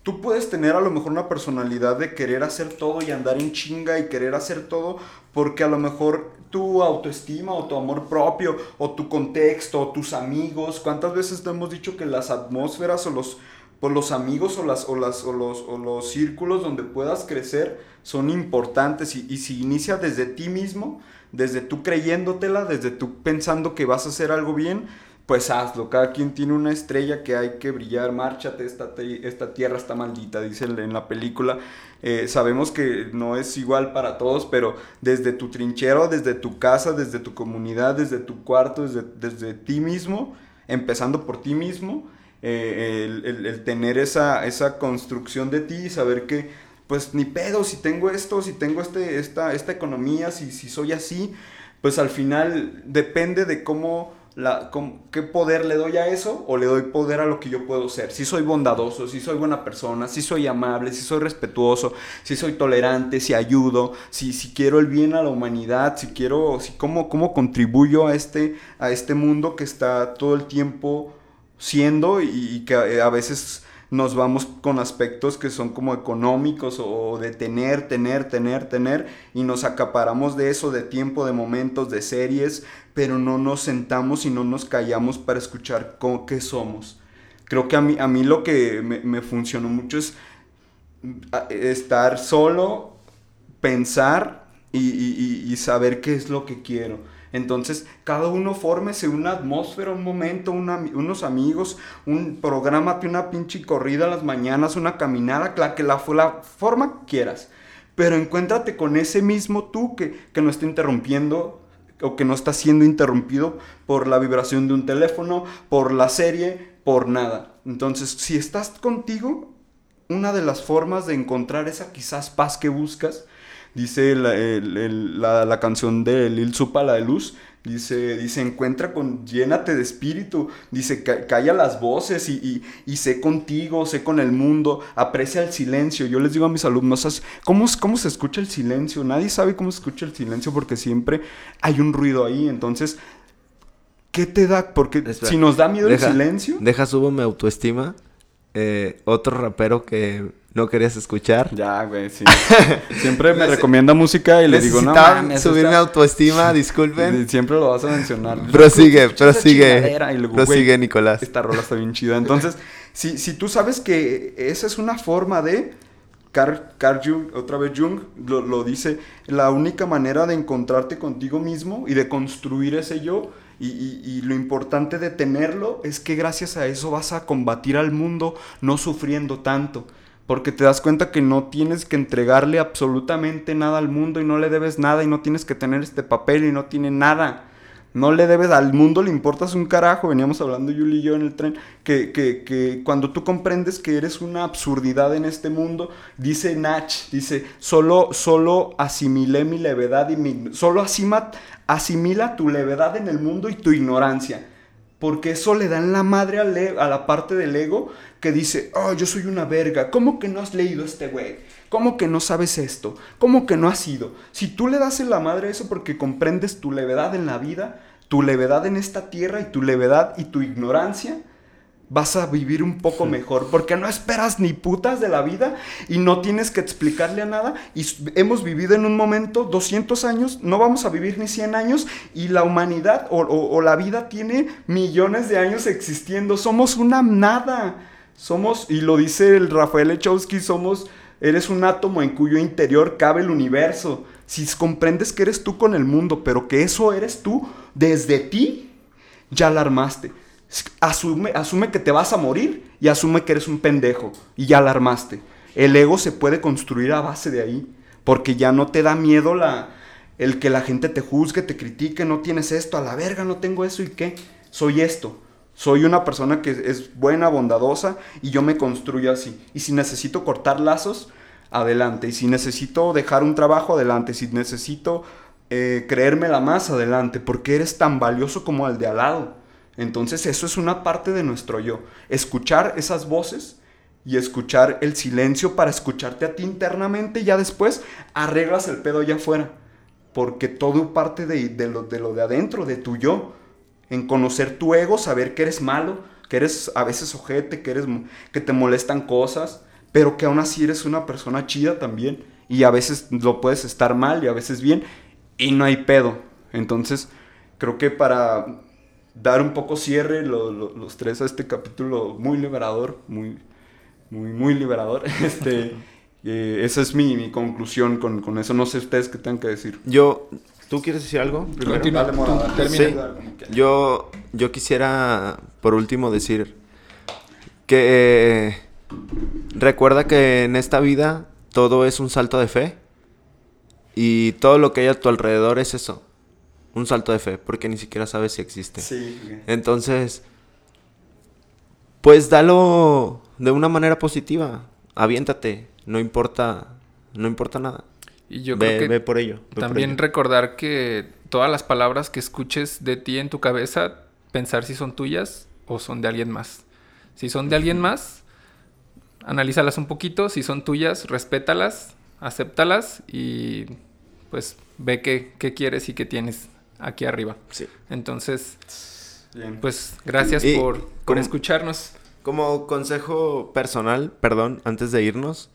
tú puedes tener a lo mejor una personalidad de querer hacer todo y andar en chinga y querer hacer todo porque a lo mejor tu autoestima o tu amor propio o tu contexto o tus amigos, ¿cuántas veces te hemos dicho que las atmósferas o los, por los amigos o, las, o, las, o, los, o los círculos donde puedas crecer son importantes y, y si inicia desde ti mismo, desde tú creyéndotela, desde tú pensando que vas a hacer algo bien, pues hazlo. Cada quien tiene una estrella que hay que brillar. Márchate, esta, esta tierra está maldita, dice en la película. Eh, sabemos que no es igual para todos, pero desde tu trinchero, desde tu casa, desde tu comunidad, desde tu cuarto, desde, desde ti mismo, empezando por ti mismo, eh, el, el, tener esa, esa construcción de ti y saber que, pues ni pedo, si tengo esto, si tengo este, esta, esta economía, si, si soy así, pues al final depende de cómo la, ¿qué poder le doy a eso o le doy poder a lo que yo puedo ser? Si soy bondadoso, si soy buena persona, si soy amable, si soy respetuoso, si soy tolerante, si ayudo, si, si quiero el bien a la humanidad, si quiero, si cómo, cómo contribuyo a este, a este mundo que está todo el tiempo siendo y que a veces nos vamos con aspectos que son como económicos o de tener, tener, tener, tener y nos acaparamos de eso, de tiempo, de momentos, de series, pero no nos sentamos y no nos callamos para escuchar cómo, qué somos. Creo que a mí, a mí lo que me, funcionó mucho es estar solo, pensar y saber qué es lo que quiero entonces, cada uno fórmese una atmósfera, un momento, unos amigos, un programa, una pinche corrida a las mañanas, una caminada, la que la, forma que quieras. Pero encuéntrate con ese mismo tú que, que no está interrumpiendo o que no está siendo interrumpido por la vibración de un teléfono, por la serie, por nada. Entonces, si estás contigo, una de las formas de encontrar esa quizás paz que buscas Dice la, la, canción de Lil Supa, la de Luz, Dice, dice, encuentra con, llénate de espíritu. Dice, calla las voces y, y, sé contigo, sé con el mundo, aprecia el silencio. Yo les digo a mis alumnos, ¿cómo, ¿cómo se escucha el silencio? Nadie sabe cómo se escucha el silencio porque siempre hay un ruido ahí. Entonces, ¿qué te da? Porque si nos da miedo el silencio. Deja, subo mi autoestima. Eh, otro rapero que no querías escuchar. Ya, güey, sí. Siempre me recomienda música y le digo, no mames. subir mi autoestima, disculpen. siempre lo vas a mencionar. Prosigue, prosigue. Prosigue, Nicolás. Esta rola está bien chida. Entonces, si, si tú sabes que esa es una forma de... Carl, Carl Jung, otra vez Jung, lo, lo dice, la única manera de encontrarte contigo mismo y de construir ese yo y, y, y, lo importante de tenerlo es que gracias a eso vas a combatir al mundo no sufriendo tanto porque te das cuenta que no tienes que entregarle absolutamente nada al mundo y no le debes nada y no tienes que tener este papel y no tiene nada. No le debes, al mundo le importas un carajo, veníamos hablando Yuli y yo en el tren, que, que, que, cuando tú comprendes que eres una absurdidad en este mundo, dice Nach, dice, solo, solo asimilé mi levedad y mi, solo asimila, asimila tu levedad en el mundo y tu ignorancia. Porque eso le da en la madre a la parte del ego que dice, oh, yo soy una verga. ¿Cómo que no has leído este güey? ¿Cómo que no sabes esto? ¿Cómo que no has ido? Si tú le das en la madre eso porque comprendes tu levedad en la vida, tu levedad en esta tierra y tu levedad y tu ignorancia, vas a vivir un poco mejor, porque no esperas ni putas de la vida y no tienes que explicarle a nada. Y hemos vivido en un momento 200 años, no vamos a vivir ni 100 años y la humanidad o, o la vida tiene millones de años existiendo. Somos una nada. Somos, y lo dice el Rafael Echowski, somos, eres un átomo en cuyo interior cabe el universo. Si comprendes que eres tú con el mundo, pero que eso eres tú, desde ti, ya la armaste Asume, asume que te vas a morir y asume que eres un pendejo y ya alarmaste. El ego se puede construir a base de ahí, porque ya no te da miedo la, el que la gente te juzgue, te critique, no tienes esto, a la verga, no tengo eso y qué, soy esto. Soy una persona que es buena, bondadosa y yo me construyo así. Y si necesito cortar lazos, adelante. Y si necesito dejar un trabajo, adelante. Si necesito eh, creérmela más, adelante. Porque eres tan valioso como el de al lado. Entonces eso es una parte de nuestro yo. Escuchar esas voces y escuchar el silencio para escucharte a ti internamente y ya después arreglas el pedo allá afuera. Porque todo parte de, lo, de lo de adentro, de tu yo. En conocer tu ego, saber que eres malo, que eres a veces ojete, que, eres, que te molestan cosas, pero que aún así eres una persona chida también. Y a veces lo puedes estar mal y a veces bien, y no hay pedo. Entonces, creo que para dar un poco cierre lo- lo- los tres a este capítulo muy liberador, muy, muy, muy liberador, este, eh, esa es mi, mi conclusión con, con eso. No sé ustedes qué tengan que decir. Yo, ¿tú quieres decir algo? primero? Continúa. Sí. Yo, yo quisiera, por último, decir que eh, recuerda que en esta vida todo es un salto de fe y todo lo que hay a tu alrededor es eso, un salto de fe, porque ni siquiera sabes si existe. Sí, Entonces, pues dalo de una manera positiva, aviéntate, no importa, no importa nada. Y yo ve, creo que ve por ello. ve por también ello. recordar que todas las palabras que escuches de ti en tu cabeza, pensar si son tuyas o son de alguien más. Si son de alguien más, analízalas un poquito. Si son tuyas, respétalas, acéptalas y pues ve qué, qué quieres y qué tienes aquí arriba. Sí. Entonces, Bien. pues gracias Y por, por como- escucharnos. Como consejo personal, perdón, antes de irnos,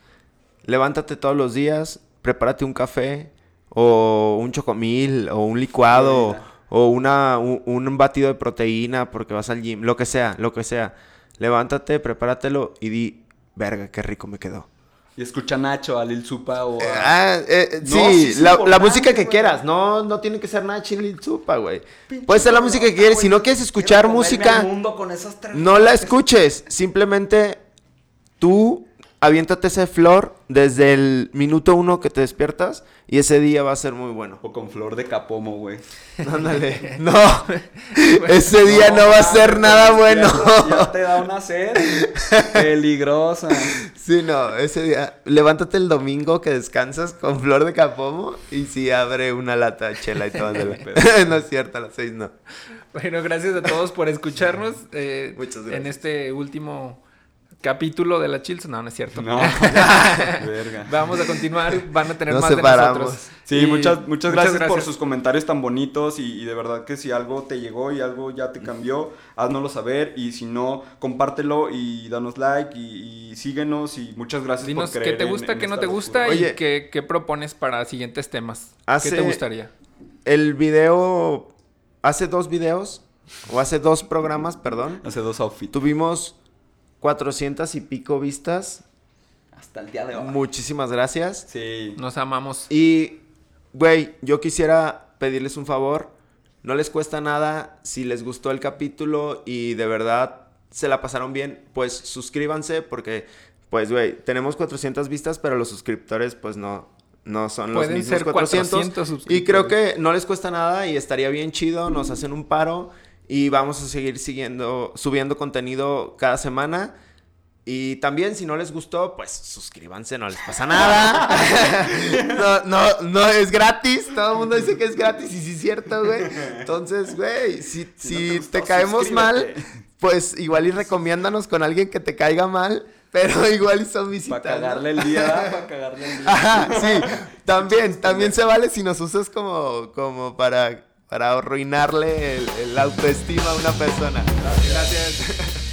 levántate todos los días, prepárate un café o un chocomil o un licuado o una, un, un batido de proteína porque vas al gym, lo que sea, lo que sea. Levántate, prepáratelo y di, verga, qué rico me quedó. Y escucha a Nacho, a Lil Supa o a... Ah, eh, eh, No, sí, la, música que quieras, no, no tiene que ser Nachi Lil Supa, güey. Puede ser la música que quieres, si no quieres escuchar música... No la escuches, simplemente tú aviéntate ese flor desde el minuto uno que te despiertas y ese día va a ser muy bueno. O con flor de capomo, güey. Ándale. No, ese día no, va a ser nada bueno. Ya te da una sed peligrosa. Sí, no, ese día. Levántate el domingo que descansas con flor de capomo y sí abre una lata de chela y todo. no es cierto, a las seis no. Bueno, gracias a todos por escucharnos eh, Muchas en gracias. este último capítulo de la Chills. No, no es cierto. No, verga. Vamos a continuar, van a tener Nos más de separamos. nosotros. Sí, Y muchas, muchas, gracias, por sus comentarios tan bonitos y, y de verdad que si algo te llegó y algo ya te cambió, háznoslo saber y si no, compártelo y danos like y, y síguenos y muchas gracias Dinos por qué creer te en- gusta, en qué no te locura. gusta Oye. y qué, qué propones para siguientes temas. Hace- ¿Qué te gustaría? El video. Hace dos videos, o hace dos programas, perdón. Hace dos outfits. Tuvimos 400 y pico vistas. Hasta el día de hoy. Muchísimas gracias. Sí. Nos amamos. Y, güey, yo quisiera pedirles un favor. No les cuesta nada. Si les gustó el capítulo y de verdad se la pasaron bien, pues suscríbanse porque, pues, güey, tenemos 400 vistas, pero los suscriptores, pues, no, no son los Pueden mismos ser 400. 400 y creo que no les cuesta nada y estaría bien chido. Nos hacen un paro y vamos a seguir siguiendo, subiendo contenido cada semana. Y también, si no les gustó, pues suscríbanse, no les pasa nada. no, no, no es gratis. Todo el mundo dice que es gratis y sí es cierto, güey. Entonces, güey, si, Si si no te caemos mal, pues igual y recomiéndanos con alguien que te caiga mal, pero igual y son Para visitas. cagarle el día, para cagarle el día. Ajá, sí. También, también se vale si nos usas como, como para, para arruinarle el, el autoestima a una persona. Gracias.